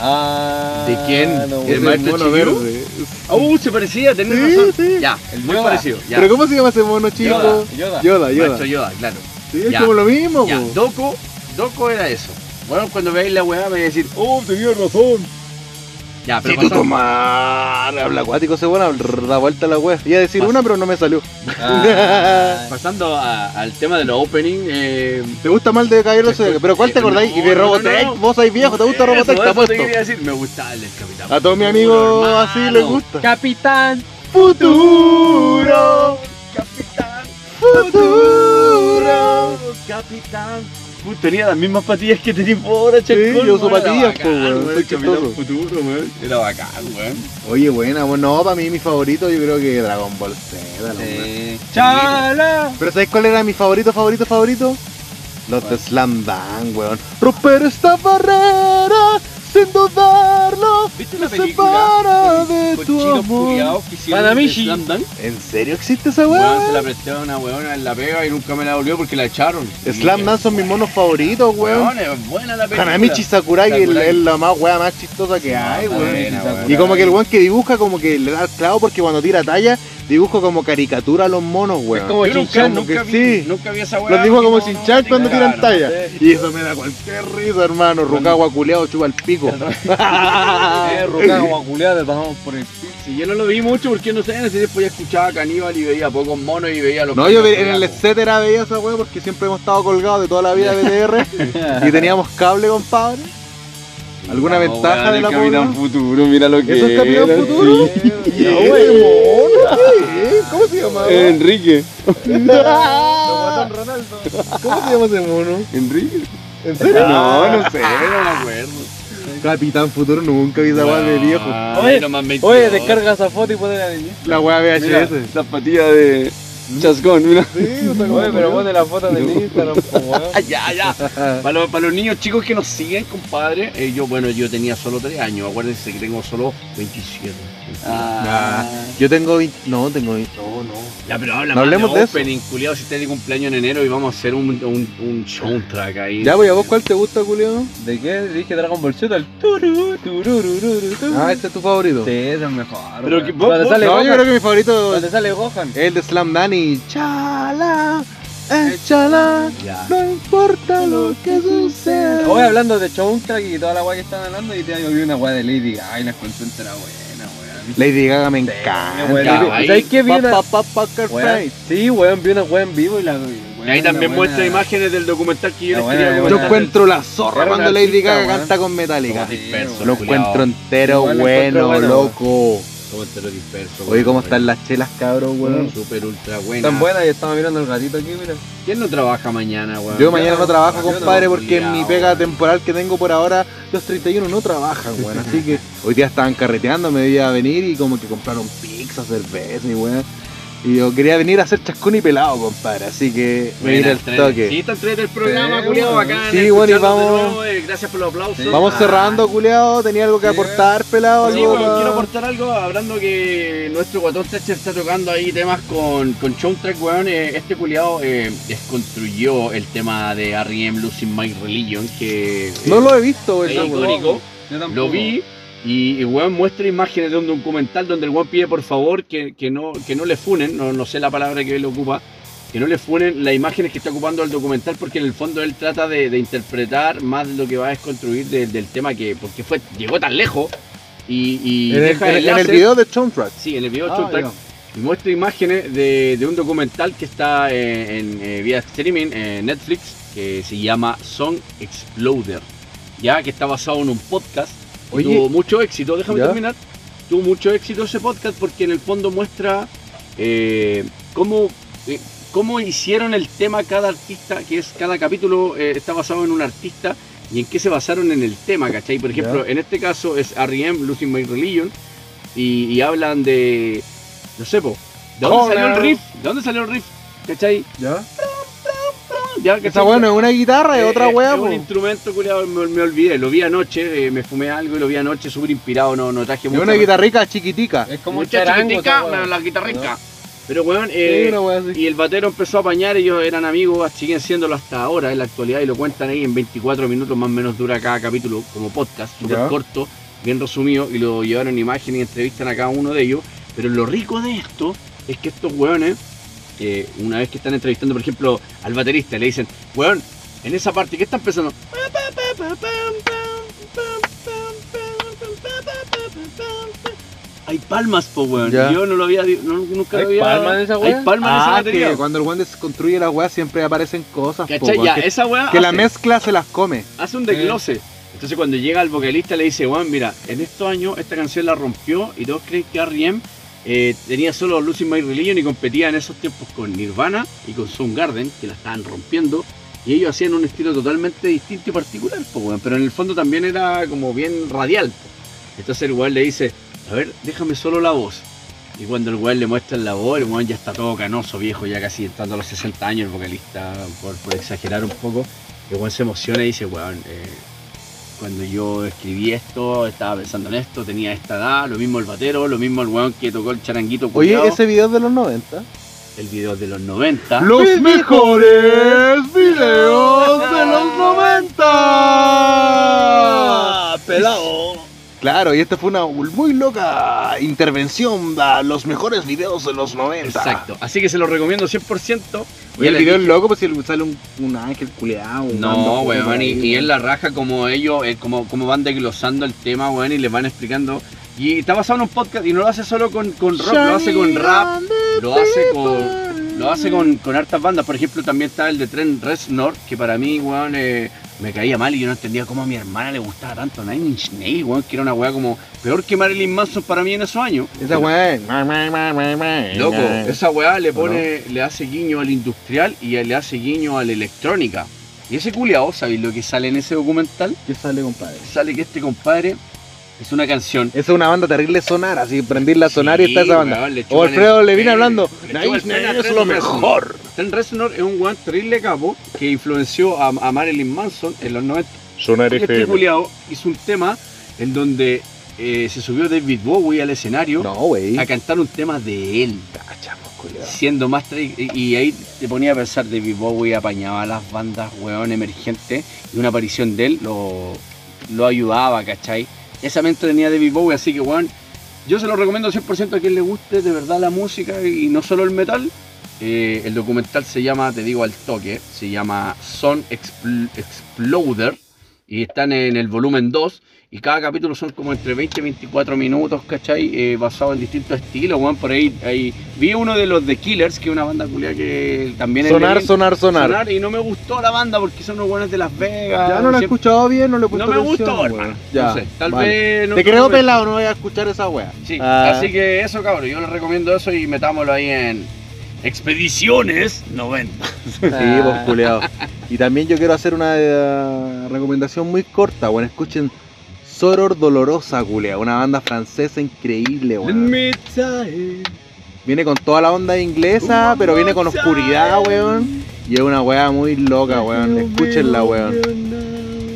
Ah, ¿De quién? no, ¿El maestro mono verde. Uh, se parecía, tenés Sí, razón. sí. Ya, El muy Yoda. parecido. Ya. Pero ¿cómo se llama ese mono chico? Yoda, Yoda. Yoda, Yoda. Maestro Yoda, claro. Sí, es Ya. como lo mismo, Ya, po. Doko, Doko era eso. Bueno, cuando veáis la weá me vais a decir, oh, tenía razón. Ya, pero Si tú tomar, habla acuático ese weón, da vuelta la wea. Iba a decir una, pero no me salió. Ah, pasando a- al tema de los opening, eh, ¿Te gusta más de Caballero del Zodiaco? ¿Pero cuál te No, acordáis? y de no, Robotech, no. vos sois viejo, ¿te gusta Eso, Robotech? Te eso apuesto. te quería decir, me gusta el Capitán. A todos mis amigos así les gusta. Capitán. Futuro, Capitán, futuro. Capitán. Tenía las mismas patillas que tenía ahora, Sí, yo uso patillas, po, weón, soy chistoso. Futuro, weón. Era bacán, weón. Oye, buena, bueno, no, para mí mi favorito yo creo que Dragon Ball Z. Sí. Chala. Pero ¿sabes cuál era mi favorito, favorito, favorito? Los de Slam Dunk, weón. Romper esta barrera sin dudarlo. ¿Viste Me separa de Con tu amor. Slam Dunk. ¿En serio existe esa Weón, weón? se la presté a una weona en la pega y nunca me la volvió porque la echaron. Slam Dunk son mis monos favoritos, weón. Weón, es buena la película. Hanamichi Sakurai es Sakurai. es la más weá más chistosa que hay, weón. weón. Y como que el weón que dibuja como que le da el clavo porque cuando tira talla dibuja como caricatura a los monos, weón. como Yo nunca, nunca, vi, sí. nunca vi esa weá. Los dibuja como Shin-Chan no, cuando tiran talla. Y eso me da cualquier risa, hermano. Rukawa culeado chupa el pico. Ruka, como culiado, pasamos por el. Sí, yo no lo vi mucho porque no sé, en ese tiempo ya escuchaba Caníbal y veía pocos monos y veía los No, yo en el etcétera veía esa weá porque siempre hemos estado colgados de toda la vida de BTR y teníamos cable, compadre. ¿Alguna No, ventaja de la Capitán? Futuro, mira lo que ¿Eso es Capitán era, Futuro? sí. ¿Cómo se llama? Enrique. ¿Cómo se llama ese mono? Enrique. ¿En serio? No, no sé, no me acuerdo. Capitán Futuro nunca vi esa weá de viejo. Ah, Oye, Oye, descarga esa foto y ponela de. La weá Mira, VHS. zapatilla de chascón, mira. Sí, o sea, como Oye, pero pone la foto de mi Instagram, ya, ya. Para los, para los niños chicos que nos siguen, compadre, eh, yo, bueno, yo tenía solo 3 años, acuérdense que tengo solo 27. Ah, yo tengo 20. No, tengo 20. No, no. Ya, pero habla No más hablemos de de eso. opening, culiao, si estás de cumpleaños en enero y vamos a hacer un, un, un soundtrack ahí. Ya, voy a vos, ¿cuál te gusta, Julio? ¿De qué? Dije Dragon Ball Z, el turu, tururururu, turu. Ah, este es tu favorito. Sí, ese es el mejor. Pero weón. que vos- Cuando vos- sale No, yo Gohan, creo que mi favorito es sale Gohan. el de Slam Dani. Chala, échala, no importa lo que suceda. Hoy hablando de soundtrack y toda la weá que están hablando y te había oído una weá de Lady Gaga y la encontré entera weón. Lady Gaga me encanta. ahí- ¿Sabes qué? Vi una-. Sí, weón, vi una weón en vivo y la. Y ahí también muestra imágenes del documental que yo les quería Yo encuentro la zorra cuando Lady Gaga canta con Metallica. Lo encuentro entero bueno, loco. Entero disperso. Oye, ¿cómo están las chelas, cabros, weón? Súper ultra buena. Tan buena y estamos mirando el gatito aquí, mira. ¿Quién no trabaja mañana, weón? Yo mañana no trabajo, yo compadre, porque en mi pega temporal que tengo por ahora, los 31 no trabajan, weón. Así que hoy día estaban carreteando, me iba a venir y como que compraron pizza, cerveza y weón. Y yo quería venir a hacer chascón y pelado, compadre. Así que me vine al toque. Sí, está entre el programa, Sí, culiao, weón. bacán. Sí, bueno, y vamos- nuevo, eh, gracias por los aplausos. Sí. Vamos Ah. cerrando, culiao. Tenía algo que Sí, aportar, pelado. Sí, algo pa- quiero aportar algo hablando que nuestro guatón Thatcher está tocando ahí temas con, con Soundtrack, weón. eh, este culiado eh, desconstruyó el tema de R.E.M. Losing My Religion, que eh, No lo he visto, es weón. icónico. Yo tampoco. Lo vi y, y weón muestra imágenes de un documental donde el weón pide por favor que, que no, que no le funen, no, no sé la palabra que él ocupa, que no le funen las imágenes que está ocupando el documental porque en el fondo él trata de, de interpretar más lo que va a desconstruir de- del tema que, porque fue, llegó tan lejos y, y En el, deja en el- en el video de Soundtrack. Sí, en el video de Ah, Soundtrack, y muestra imágenes de, de un documental que está eh, en eh, vía streaming en Netflix que se llama Song Exploder, ya que está basado en un podcast. Y Oye. tuvo mucho éxito, déjame ¿Ya? terminar. Tuvo mucho éxito ese podcast porque en el fondo muestra eh, cómo, eh, cómo hicieron el tema cada artista, que es cada capítulo eh, está basado en un artista y en qué se basaron en el tema, ¿cachai? Por ejemplo, en este caso es R.E.M. Losing My Religion y, y hablan de, no sé, po, ¿de dónde salió el riff? ¿De dónde salió el riff? ¿Cachai? ¿Ya? Ya, Esa ¿cachai? bueno, es una guitarra, es Eh, otra eh, weá, Es un instrumento, culiado, me, me olvidé. Lo vi anoche, eh, me fumé algo y lo vi anoche, súper inspirado, no, no traje Es mucha- una guitarrica chiquitica. Es como un mucha charango. chiquitica, pero la guitarrica. Pero weón, eh, y el batero empezó a apañar, ellos eran amigos, siguen siéndolo hasta ahora en la actualidad y lo cuentan ahí en 24 minutos más o menos dura cada capítulo como podcast, súper corto, bien resumido y lo llevaron en imagen y entrevistan a cada uno de ellos. Pero lo rico de esto es que estos weones, eh, una vez que están entrevistando, por ejemplo, al baterista, le dicen, weón, en esa parte, ¿qué están empezando? Hay palmas, po, weón. Ya. Yo no lo había, no- nunca ¿Hay lo había. palmas en esa Hay weá? palmas en esa Ah, batería. que cuando el weón desconstruye la weá siempre aparecen cosas, po, ¿Cachai? weón, Ya, que, esa weá que la mezcla se las come. hace un desglose. Entonces cuando llega el vocalista le dice, Juan, mira, en estos años esta canción la rompió y todos creen que R.E.M. eh, tenía solo Losing My Religion y competía en esos tiempos con Nirvana y con Soundgarden, que la estaban rompiendo. Y ellos hacían un estilo totalmente distinto y particular, pero en el fondo también era como bien radial. Entonces el weón le dice, a ver, déjame solo la voz. Y cuando el weón le muestra la voz, el weón ya está todo canoso, viejo, ya casi entrando a los 60 años, el vocalista, por, por exagerar un poco. El weón se emociona y dice, weón, eh, cuando yo escribí esto, estaba pensando en esto, tenía esta edad, lo mismo el batero, lo mismo el weón que tocó el charanguito Oye, ese video es de los 90. el video de los 90. Los mejores videos de los 90. pelado. Claro, y esta fue una muy loca intervención a los mejores videos de los 90. Exacto, así que se lo recomiendo 100%. Oye, Ya el video es loco, pues si sale un, un ángel culeado. No, weón, y, y en la raja como ellos, eh, como, como van desglosando el tema, weón, y les van explicando. Y está basado en un podcast y no lo hace solo con, con rock, lo hace con rap, lo hace con, lo hace con, con hartas bandas. Por ejemplo, también está el de Trent Reznor, que para mí, weón, eh, me caía mal y yo no entendía cómo a mi hermana le gustaba tanto Nine Inch Nails, weón, que era una weá como peor que Marilyn Manson para mí en esos años. Esa weá. Loco, esa weá le pone, le hace guiño al industrial y le hace guiño a la electrónica. Y ese culiao, ¿sabéis lo que sale en ese documental? ¿Qué sale, compadre? Sale que este compadre es una canción. Es una banda terrible sonar, así prendirla a sonar y Sí, está esa banda. weón, le O Alfredo el- le viene eh, hablando. a es lo mejor. Trent Reznor es un weón terrible capo que influenció a, a Marilyn Manson en los 90. Sonar este culiao hizo un tema en donde eh, se subió David Bowie al escenario No, a cantar un tema de él. Cachamos, culiao. siendo más y y ahí te ponía a pensar David Bowie apañaba a las bandas weón emergentes y una aparición de él lo, lo ayudaba, ¿cachai? Esa mente tenía David Bowie, así que weón, yo se lo recomiendo 100% a quien le guste de verdad la música y no solo el metal. Eh, el documental se llama, te digo al toque, se llama Son Expl- Exploder y están en el volumen 2 Y cada capítulo son como entre 20 y 24 minutos, ¿cachai? Eh, basado en distintos estilos, weón. Por ahí, ahí vi uno de los The Killers, que es una banda culia que también es Sonar, de- sonar, sonar. Y no me gustó la banda porque son unos buenos de Las Vegas. Ya no la he escuchado bien, no le he puesto No me gustó, weón. hermano. Ya, No sé, tal vale. vez no Te creo pelado, no voy a escuchar esa wea. Sí, Ah. así que eso, cabrón. Yo les recomiendo eso y metámoslo ahí en Expediciones 90. Sí, pues culeado. Y también yo quiero hacer una eh, recomendación muy corta, bueno, escuchen Soror Dolorosa, culeado, una banda francesa increíble, weón. Viene con toda la onda inglesa, pero viene con oscuridad, weón. Y es una weá muy loca, weón. Escúchenla, weón.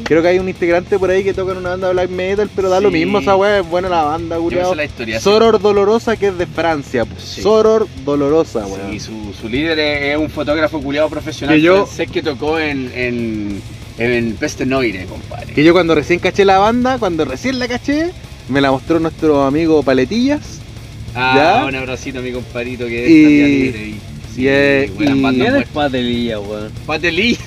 Creo que hay un integrante por ahí que toca en una banda black metal, pero da lo mismo esa weá, es buena la banda, historia. Soror Dolorosa, que es de Francia. Sí. Soror Dolorosa, weón. Sí, su, su líder es, es un fotógrafo culiado profesional Que yo- francés que tocó en, en, en Peste Noire, compadre. Que yo cuando recién caché la banda, cuando recién la caché, me la mostró nuestro amigo Paletillas. Ah, ¿Ya? un abracito a mi compadrito que es Y- libre y, sí, y, eh, buenas y- bandas ¿Quién es buenas. Patelilla, weón? Patelí.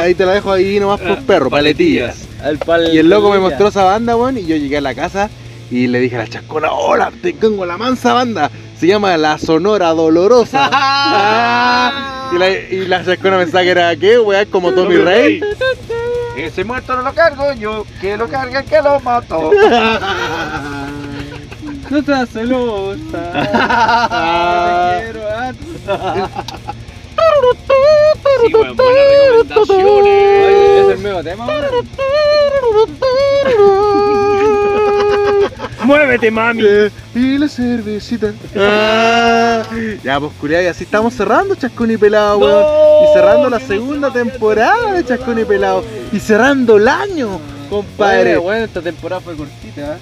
Ahí te la dejo ahí nomás por perro, Paletillas. El pal- Y el loco me Patelilla. mostró esa banda, weón, y yo llegué a la casa y le dije a la chascona, hola, te tengo la mansa banda. Se llama La Sonora Dolorosa. Ah, y, la, y la chascona pensaba que era, ¿qué, weón? Como Tommy Rey. Ese muerto no lo cargo yo, que lo cargue, que lo mato. No seas celosa. Ah. Te quiero a Sí, weón, buenas recomendaciones. Oye, ¿es el nuevo tema? Muévete, mami. Y la cervecita. Ah, ya, pues culiao, y así estamos cerrando Chascón y Pelado, weón. No, y cerrando la segunda temporada de Chascón y Pelado. Y cerrando el año, compadre. Padre, weón, esta temporada fue cortita, ¿eh?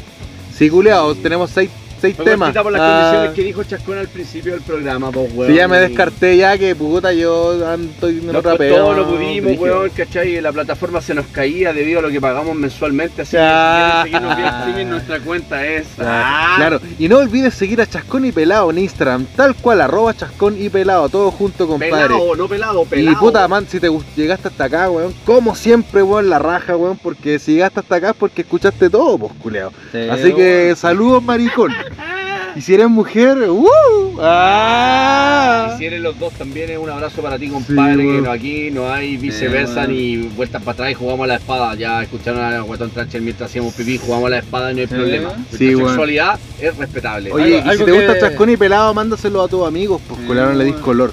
Sí, culiao, tenemos seis, seis Fue temas. cortita por las Ah, condiciones que dijo Chascón al principio del programa, pues, weón. sí, ya me descarté ya que puta yo estoy en Loco, otra pega. todo lo pudimos, weón, ¿cachai? La plataforma se nos caía debido a lo que pagamos mensualmente, así Ah. que si seguirnos vía streaming, nuestra cuenta es... Ah, Claro, y no olvides seguir a Chascón y Pelado en Instagram, tal cual, arroba Chascón y Pelado, todo junto, compadre. Pelado, no pelado, pelado. Y puta, man, si te llegaste hasta acá, weón, como siempre, weón, la raja, weón, porque si llegaste hasta acá es porque escuchaste todo, pues, culeado. Sí, Así que saludos, maricón. Y si eres mujer, ¡uh! ¡Ah! Y si eres los dos también es un abrazo para ti, compadre, Sí, que no, aquí no hay viceversa ni vueltas para atrás y jugamos a la espada. Ya escucharon a Guatón Trancher mientras hacíamos pipí, jugamos a la espada y no hay problema. Sí, weón. sexualidad es respetable. Oye, Algo- y si algo te que- gusta Chascón y Pelado, mándaselo a tus amigos, pues, culeado, no le dis color.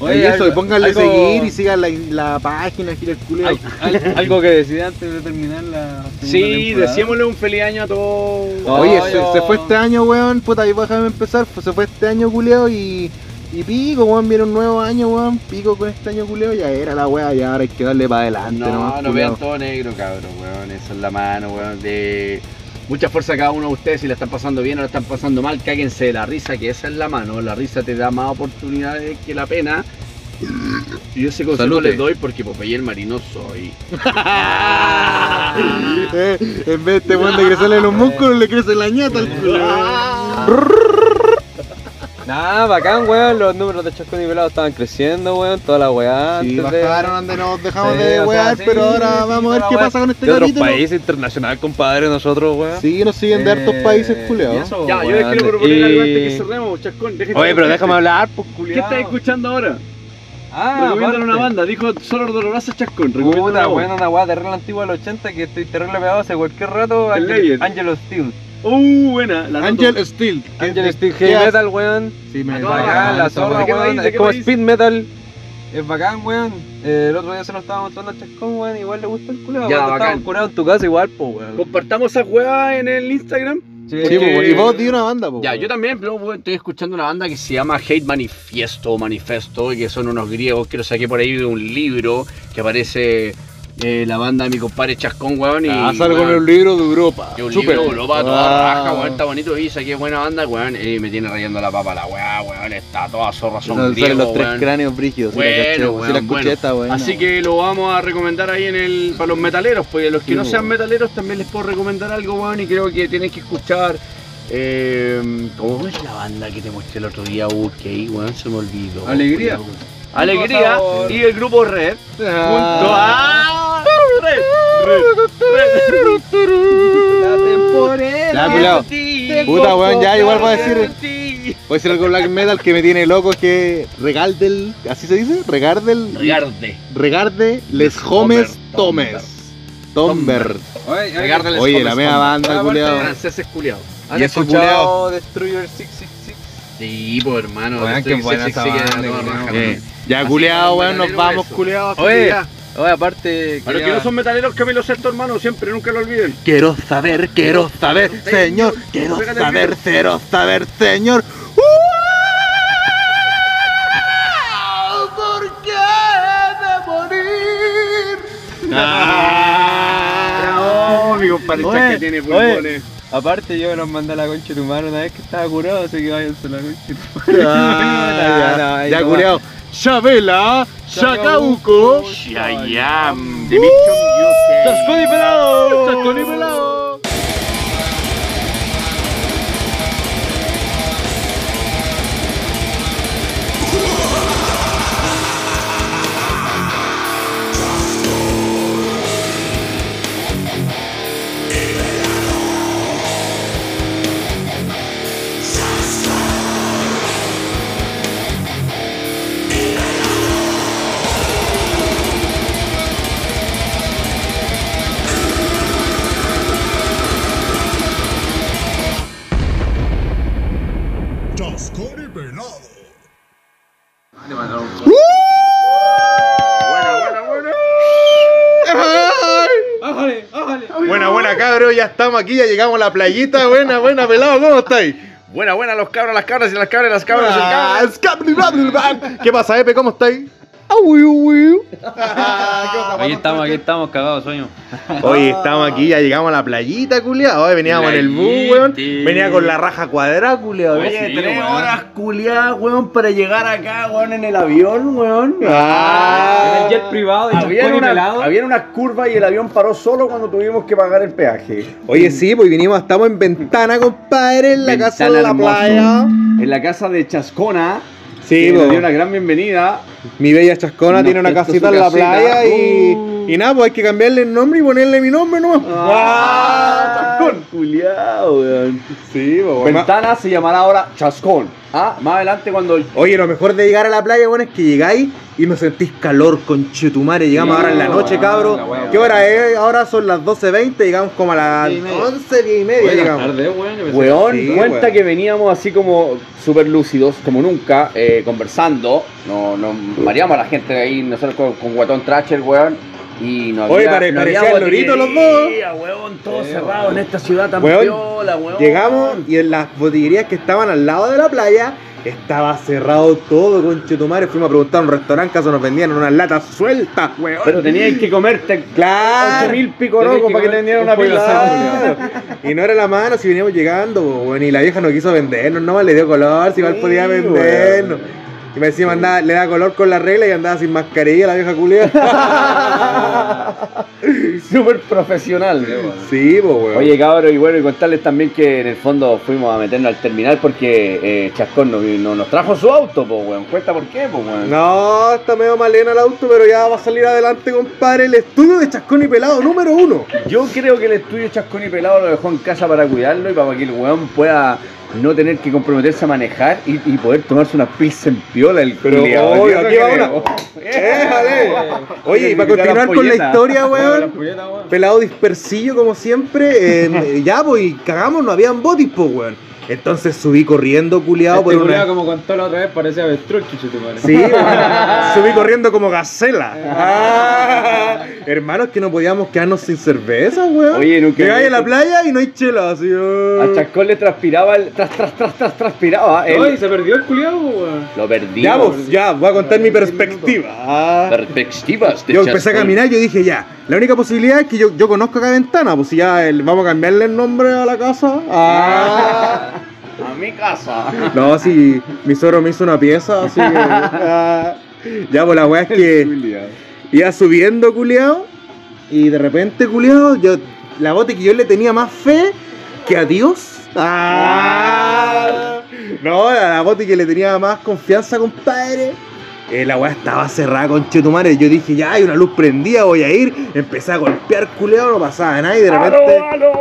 Oye, y eso, algo- y pónganle algo- seguir y sigan la, la página, gira el culeo. Al- al- algo que decir antes de terminar la Sí, temporada. decíamosle un feliz año a todos. Oye, se, oh. se fue este año, weón, puta, y déjame empezar, pues, se fue este año, culeo, y, y pico, weón, viene un nuevo año, weón, pico con este año, culeo, ya era la weá, ya ahora hay que darle para adelante, No, nomás, no vean todo negro, cabrón, weón. Eso es la mano, weón. De mucha fuerza a cada uno de ustedes. Si la están pasando bien o la están pasando mal, cáguense de la risa, que esa es la mano. La risa te da más oportunidades que la pena. Y ese consejo Salute. les doy porque Popeye el marino soy. Eh, en vez de este weón de crecerle los músculos, le crece la ñata al culeo. Nah, bacán, weón. Los números de Chascón y Pelado estaban creciendo, weón. Toda la weá. Sí, antes de- bajaron donde nos dejamos Sí, de o sea, wear, sí, pero ahora sí, vamos a ver toda qué la pasa con este De otros capítulo. países internacional, compadre, nosotros, weón. Sí, nos siguen de hartos Eh, países, eso, Ya, yo les quiero proponer y- algo antes que cerremos, Chascón. déjenme Oye, pero déjame hablar, pues, ¿Qué culiao. estás escuchando ahora? Ah, Recomiendan aparte. una banda. Dijo Solo Dolorosa Chascón. Recomiendan una Puta, voz. weón, una weá terrible antigua del 80 que estoy terrible pegado hace cualquier rato. El Angel, Layer. Angel of Steel. Uh, buena. La noto. Angel Steel. ¿qué- Angel Steel qué Heavy? Metal, weón. Sí, me Ah, Bacán, bacán, la zorra, weón. Es como speed metal. Es bacán, weón. Eh, el otro día se lo estaba mostrando al Chascón, weón. Igual le gustó el culo. Ya, bacán. curados en tu casa, igual, pues, weón. Compartamos esa weá en el Instagram. Sí, pues, y vos di una banda, pues. Ya, yo también, pero weón, estoy escuchando una banda que se llama Hate Manifiesto o Manifesto, y que son unos griegos que lo saqué por ahí de un libro que aparece eh, la banda de mi compadre Chascón, weón. Y, Ah, sale con weón, el libro de Europa. que un Súper. libro de Europa, toda Ah. raja, weón, está bonito y saqué buena banda, weón, y me tiene rayando la papa la weá, weón, está toda zorra, son griegos, los tres weón. cráneos brígidos. la Bueno, caché, weón, la escuché, bueno. está buena. Así que lo vamos a recomendar ahí en el para los metaleros, porque los que Sí, no sean weón. metaleros también les puedo recomendar algo, weón, y creo que tienen que escuchar. Eh, ¿Cómo es la banda que te mostré el otro día? UK, weón, se me olvidó. Alegría. Alegría y el grupo Red. Junto a. Red, Red, Red. Ya. Puta, weón, ya igual voy a decir. Voy a decir algo black metal que me tiene loco que Regardel, ¿así se dice? Regardel. Rigarde. Regarde Les Homes Tomes. Tomber. Oye, la mea con- banda, culiao. Franceses culiados. ¿Han Y eso, escuchado Destroyer 666? Sí, pues hermano. Estoy- qué buena esa banda, Eh. Ya, como weón, nos vamos, así Oye. Oye, aparte. Para los que no son metaleros, Camilo Sesto, hermano, siempre, nunca lo olviden. Quiero saber, quiero saber, señor. Quiero saber, quiero saber, señor. ¿Por qué de morir? Bravo, mi compadre que tiene oye. pulmones. Aparte yo los mandé a la concha de tu mano una vez que estaba curado, así que váyanse a la concha de tu mano. Ah, No, no, ya, culiao. Chabela, Chacauco, Mission UK. ¡Chascón y pelado! Chascón y pelado. Ya estamos aquí, ya llegamos a la playita. Buena, buena, pelado, ¿cómo estáis? Buena, buena, los cabros, las cabras y las cabras, las cabras, el Ah, bla, bla. ¿Qué pasa, Epe? ¿Cómo estáis? Aui, ui. ¿Qué pasa, Aquí estamos, aquí estamos, cagados sueño. Oye, estamos aquí, ya llegamos a la playita, culiao. Hoy veníamos en el bus, weón. Venía con la raja cuadrada, culiao. Oye, Sí, tres weón. horas culiadas, weón, para llegar acá, weón, en el avión, weón. Ah. En el jet privado Había una, había unas curvas y el avión paró solo cuando tuvimos que pagar el peaje. Oye, sí, pues vinimos, estamos en ventana, compadre, en la casa de la playa. En la casa de Chascona. Sí, que nos po. dio una gran bienvenida. Mi bella chascona Nos tiene una casita en la playa y, Uh. Y nada, pues hay que cambiarle el nombre y ponerle mi nombre nomás. ¡Ah! Chascón, culiao, weón. Sí, pues, Ventana se llamará ahora Chascón. Ah, más adelante cuando. Oye, lo mejor de llegar a la playa, bueno, es que llegáis y no sentís calor con chetumare. Llegamos Sí, ahora en la noche, weón, cabros. ¿Qué hora es? Ahora son las 12.20, llegamos como a las Diez y media. 11, 10 y media. llegamos. tarde, weón. Weón, Sí, cuenta weón. que veníamos así como súper lúcidos, como nunca, eh, conversando. No, nos mareamos a la gente de ahí, nosotros con, con Guatón Tracher, weón. Y no Oye, había, pare- no había parecían loritos los dos. weón, todo cerrado en esta ciudad tan Weón, piola, weón. Llegamos y en las botillerías que estaban al lado de la playa estaba cerrado todo con chetumare. Fuimos a preguntar a un restaurante caso nos vendían unas latas sueltas, weón. Pero teníais que comerte Claro. 8 mil pico Tenías locos que para que te vendieran un una asado, Y no era la mano si veníamos llegando, weón. Y la vieja no quiso vendernos, no le dio color, si igual Sí, podía vendernos. Y me decía, andaba- le da color con la regla y andaba sin mascarilla la vieja culia. Súper profesional. sí, po, weón. Oye, cabrón, y bueno, y contarles también que en el fondo fuimos a meternos al terminal porque eh, Chascón no, no nos trajo su auto, pues, weón. Cuenta por qué, pues, weón. No, está medio malena el auto, pero ya va a salir adelante, compadre. El estudio de Chascón y Pelado número uno. Yo creo que el estudio Chascón y Pelado lo dejó en casa para cuidarlo y para que el weón pueda no tener que comprometerse a manejar y, y poder tomarse unas pilsen piola el Pero, culiao. oye, aquí va. ¡Éjale! Oye, y para continuar con la historia, weón. Pelado dispersillo como siempre. eh, ya, pues, cagamos, no habían botis, pues, weón. Entonces subí corriendo, culiado, por Este una. culiao, como contó la otra vez, parecía avestruz, chucho, tu madre. Sí, subí corriendo como gacela. Ah, hermanos, que no podíamos quedarnos sin cerveza, weón. Oye, nunca- Llegáis a la playa y no hay chela, así. oh. A Chascón le transpiraba el. Tras, tras, tras, tras, transpiraba. él. Ay, se perdió el culiao, weón. Lo perdí. Ya, pues, ya, voy a contar mi perspectiva. Ah. Perspectivas de Yo empecé a caminar y yo dije, ya, la única posibilidad es que yo, yo conozco acá ventana, pues si ya el- vamos a cambiarle el nombre a la casa. Ah. A mi casa. No, si mi suegro me hizo una pieza, así que. ah. Ya, pues la weá es que iba subiendo, culiao, y de repente, culiao, yo, la bote que yo le tenía más fe que a Dios. Ah. No, la, la bote que le tenía más confianza, compadre. Eh, la weá estaba cerrada con Chetumare. Yo dije, ya hay una luz prendida, voy a ir. Empecé a golpear, culeado, no pasaba nada. Y de repente. ¡Aló, aló!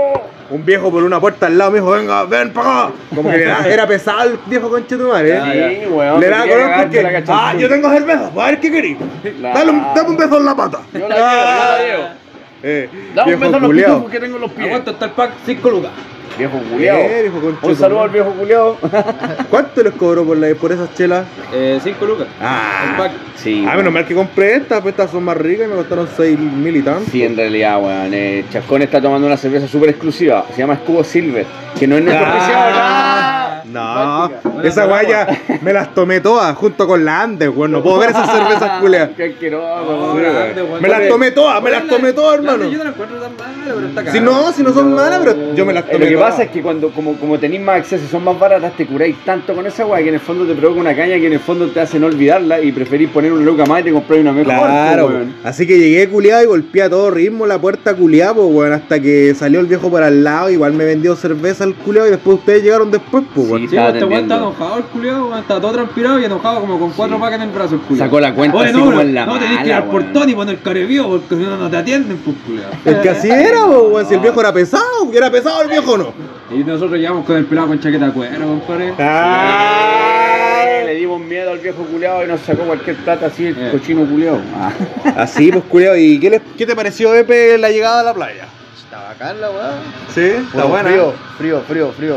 un viejo por una puerta al lado me dijo, venga, ven para acá. Como que era, era pesado el viejo conche tu madre. ¿eh? Sí, weón. Le daba color porque, ah, yo tengo cerveza, a ver qué querís. Dale, un- dame un beso en la pata. Yo la quiero, yo la quiero. Eh, Dame un beso en los pitufos que tengo en los pies. ¿Cuánto está el pack? 5 lucas. Viejo culiao. Eh, viejo Un saludo al viejo culiao. ¿Cuánto les cobró por, la, por esas chelas? 5 Eh, lucas. Ah, pack. Sí. ah, menos mal que compré estas, pues estas son más ricas y me costaron 6 mil y tanto. Sí, en realidad, weón. Eh, Chascón está tomando una cerveza súper exclusiva. Se llama Escudo Silver. Que no es nuestro Ah, No, Buena esa guaya me las tomé todas junto con la Andes, weón. No puedo ver esas cervezas culeas. Qué asqueroso, No, weón. grande, weón. Me las tomé todas, me las tomé todas, hermano. Yo no la encuentro tan mala, pero está cara. Si no, si no son malas, pero yo me las tomé que todas. pasa es que cuando como, como tenéis más acceso y son más baratas, te curáis tanto con esa weá que en el fondo te provoca una caña que en el fondo te hace no olvidarla y preferís poner una luca más y te compráis una mejor. Claro, pues, weón. así que llegué culiado y golpeé a todo ritmo la puerta culiado, pues, weón, hasta que salió el viejo para al lado, igual me vendió cerveza al culiado y después ustedes llegaron después, pues, weón. Sí, Sí, estaba este weón está enojado el culiao, weón, está todo transpirado y enojado como con cuatro pacas en el brazo el culiao. Sacó la cuenta Oye, así no, como no, en la no tenés que ir al portón y poner carevío porque si no, no te atienden, pues culiao. Es que así era, pues, weón, si el viejo era pesado, era pesado el viejo no. Y nosotros llegamos con el pelado con chaqueta de cuero, compadre. Ay, Le dimos miedo al viejo culiao y nos sacó cualquier plata así el Eh. cochino culiao. Ah. Así, pues, culiado, ¿y qué, les- qué te pareció, Epe, la llegada a la playa? Está bacán la weá. Sí, está buena. Frío, frío, frío, frío.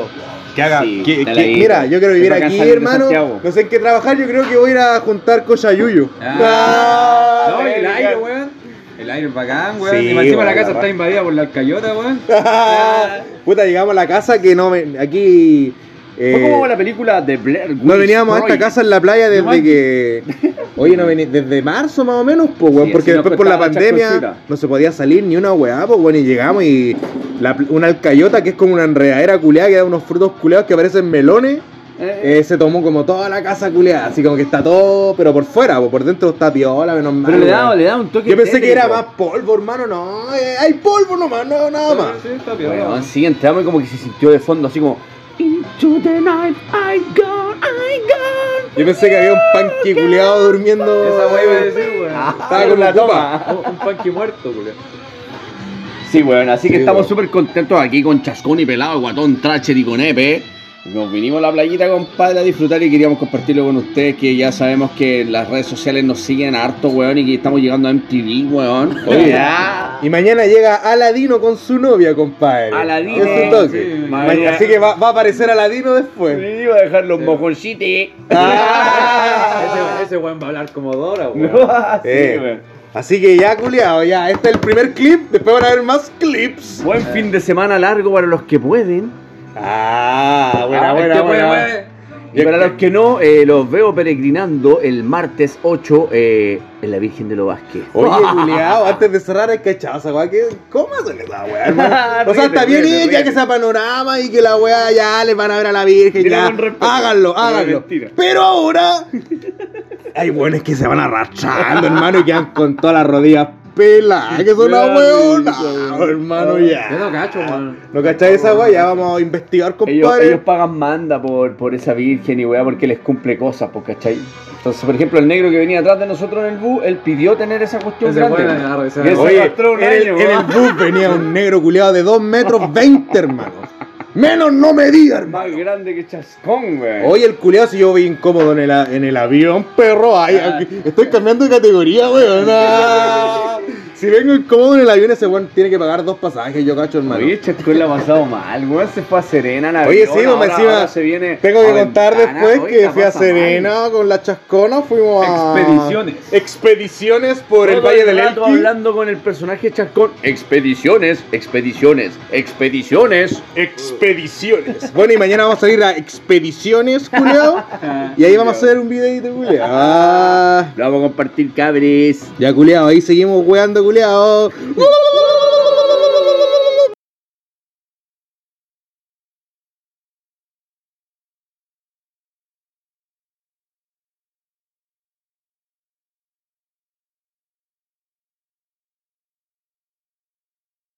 Que haga. Sí, que- está que- ahí. mira, yo quiero vivir aquí, hermano. No sé en qué trabajar, yo creo que voy a ir a juntar cochayuyo. Ah. Ah, No, el aire, weón. El aire es bacán, weón. Sí, y encima la weón, casa la está invadida por la alcayota, weón. Puta, llegamos a la casa que no me- aquí. eh, Fue como la película de Blair Witch no veníamos a esta casa en la playa desde que. Oye, no vení, desde marzo más o menos, pues, weón, Sí, porque después por la pandemia no se podía salir ni una weá, pues, bueno, y llegamos y la una alcayota que es como una enredadera culeada que da unos frutos culeados que parecen melones. Eh, Eh, se tomó como toda la casa culeada, así como que está todo, pero por fuera, po, por dentro está piola, menos mal. pero le weón. da, le da un toque Yo pensé que era más polvo, hermano, no, eh, hay polvo nomás, no, nada más. Sí, está piola. Weón, sí, entramos y como que se sintió de fondo así como Into the night I gone, I gone. Yo pensé que había un panqui culeado durmiendo. Esa weá iba a decir, weón. Estaba con la toma. Un panqui muerto, culiao. Sí, bueno, así que estamos weón. súper contentos aquí con Chascón y Pelado, Guatón, Tracher y con Epe. Nos vinimos a la playita, compadre, a disfrutar y queríamos compartirlo con ustedes, que ya sabemos que las redes sociales nos siguen harto, weón, y que estamos llegando a MTV, weón. Oye, Ya. y mañana llega Aladino con su novia, compadre. Aladino. Es toque. Sí, mañana- Así que va, va a aparecer Aladino después. Me iba a dejar los mojoncitos. Ah. Ese, ese weón va a hablar como Dora, weón. Sí, Eh, weón. Así que ya, culiado, ya. Este es el primer clip. Después van a haber más clips. Buen fin de semana largo para los que pueden. Ah, buena, Ah, buena, este buena. Y para los que no, eh, los veo peregrinando el martes 8 eh, en la Virgen de los Vázquez. Oye, culiao, antes de cerrar hay que echar esa weá. ¿Cómo hacen esa weá, hermano? O sea, está bien ya que sea panorama y que la weá ya les van a ver a la Virgen. Ya. Háganlo, háganlo. Pero ahora. Hay buenos que se van arrastrando, hermano, y quedan con todas las rodillas peladas. Que son una hermano, Yo ya. no cacho, weón. ¿No cacháis esa weá? Ya vamos a investigar, Ellos, compadre. ellos pagan manda por, por esa virgen y weá porque les cumple cosas, pues, ¿cachai? Entonces, por ejemplo, el negro que venía atrás de nosotros en el bus, él pidió tener esa cuestión Ese grande. esa- Oye, en el, en bus venía un negro culiado de 2 metros 20, hermano. Menos no medía, hermano. Más grande que Chascón, weón. Oye, el culiado si yo voy incómodo en el, en el avión, perro. Ay, aquí- estoy cambiando de categoría, weón. Si vengo incómodo en el avión, ese weón tiene que pagar dos pasajes, yo cacho, hermano. Oye, Chascón la ha pasado mal, weón. Se fue a Serena, en Oye, sí, pues, ahora- encima ahora se viene Tengo que contar Ventana. después Oye, que la fui a mal. Serena con la chascona, fuimos a... Expediciones. Expediciones por el Valle del Elqui. hablando con el personaje Chascón. Expediciones, expediciones, expediciones. Expediciones. Bueno, y mañana vamos a ir a Expediciones, culiao. y ahí vamos a hacer un videito, culiao. Ah. Lo vamos a compartir, cabres. Ya, culiao, ahí seguimos weando, culiao. 不了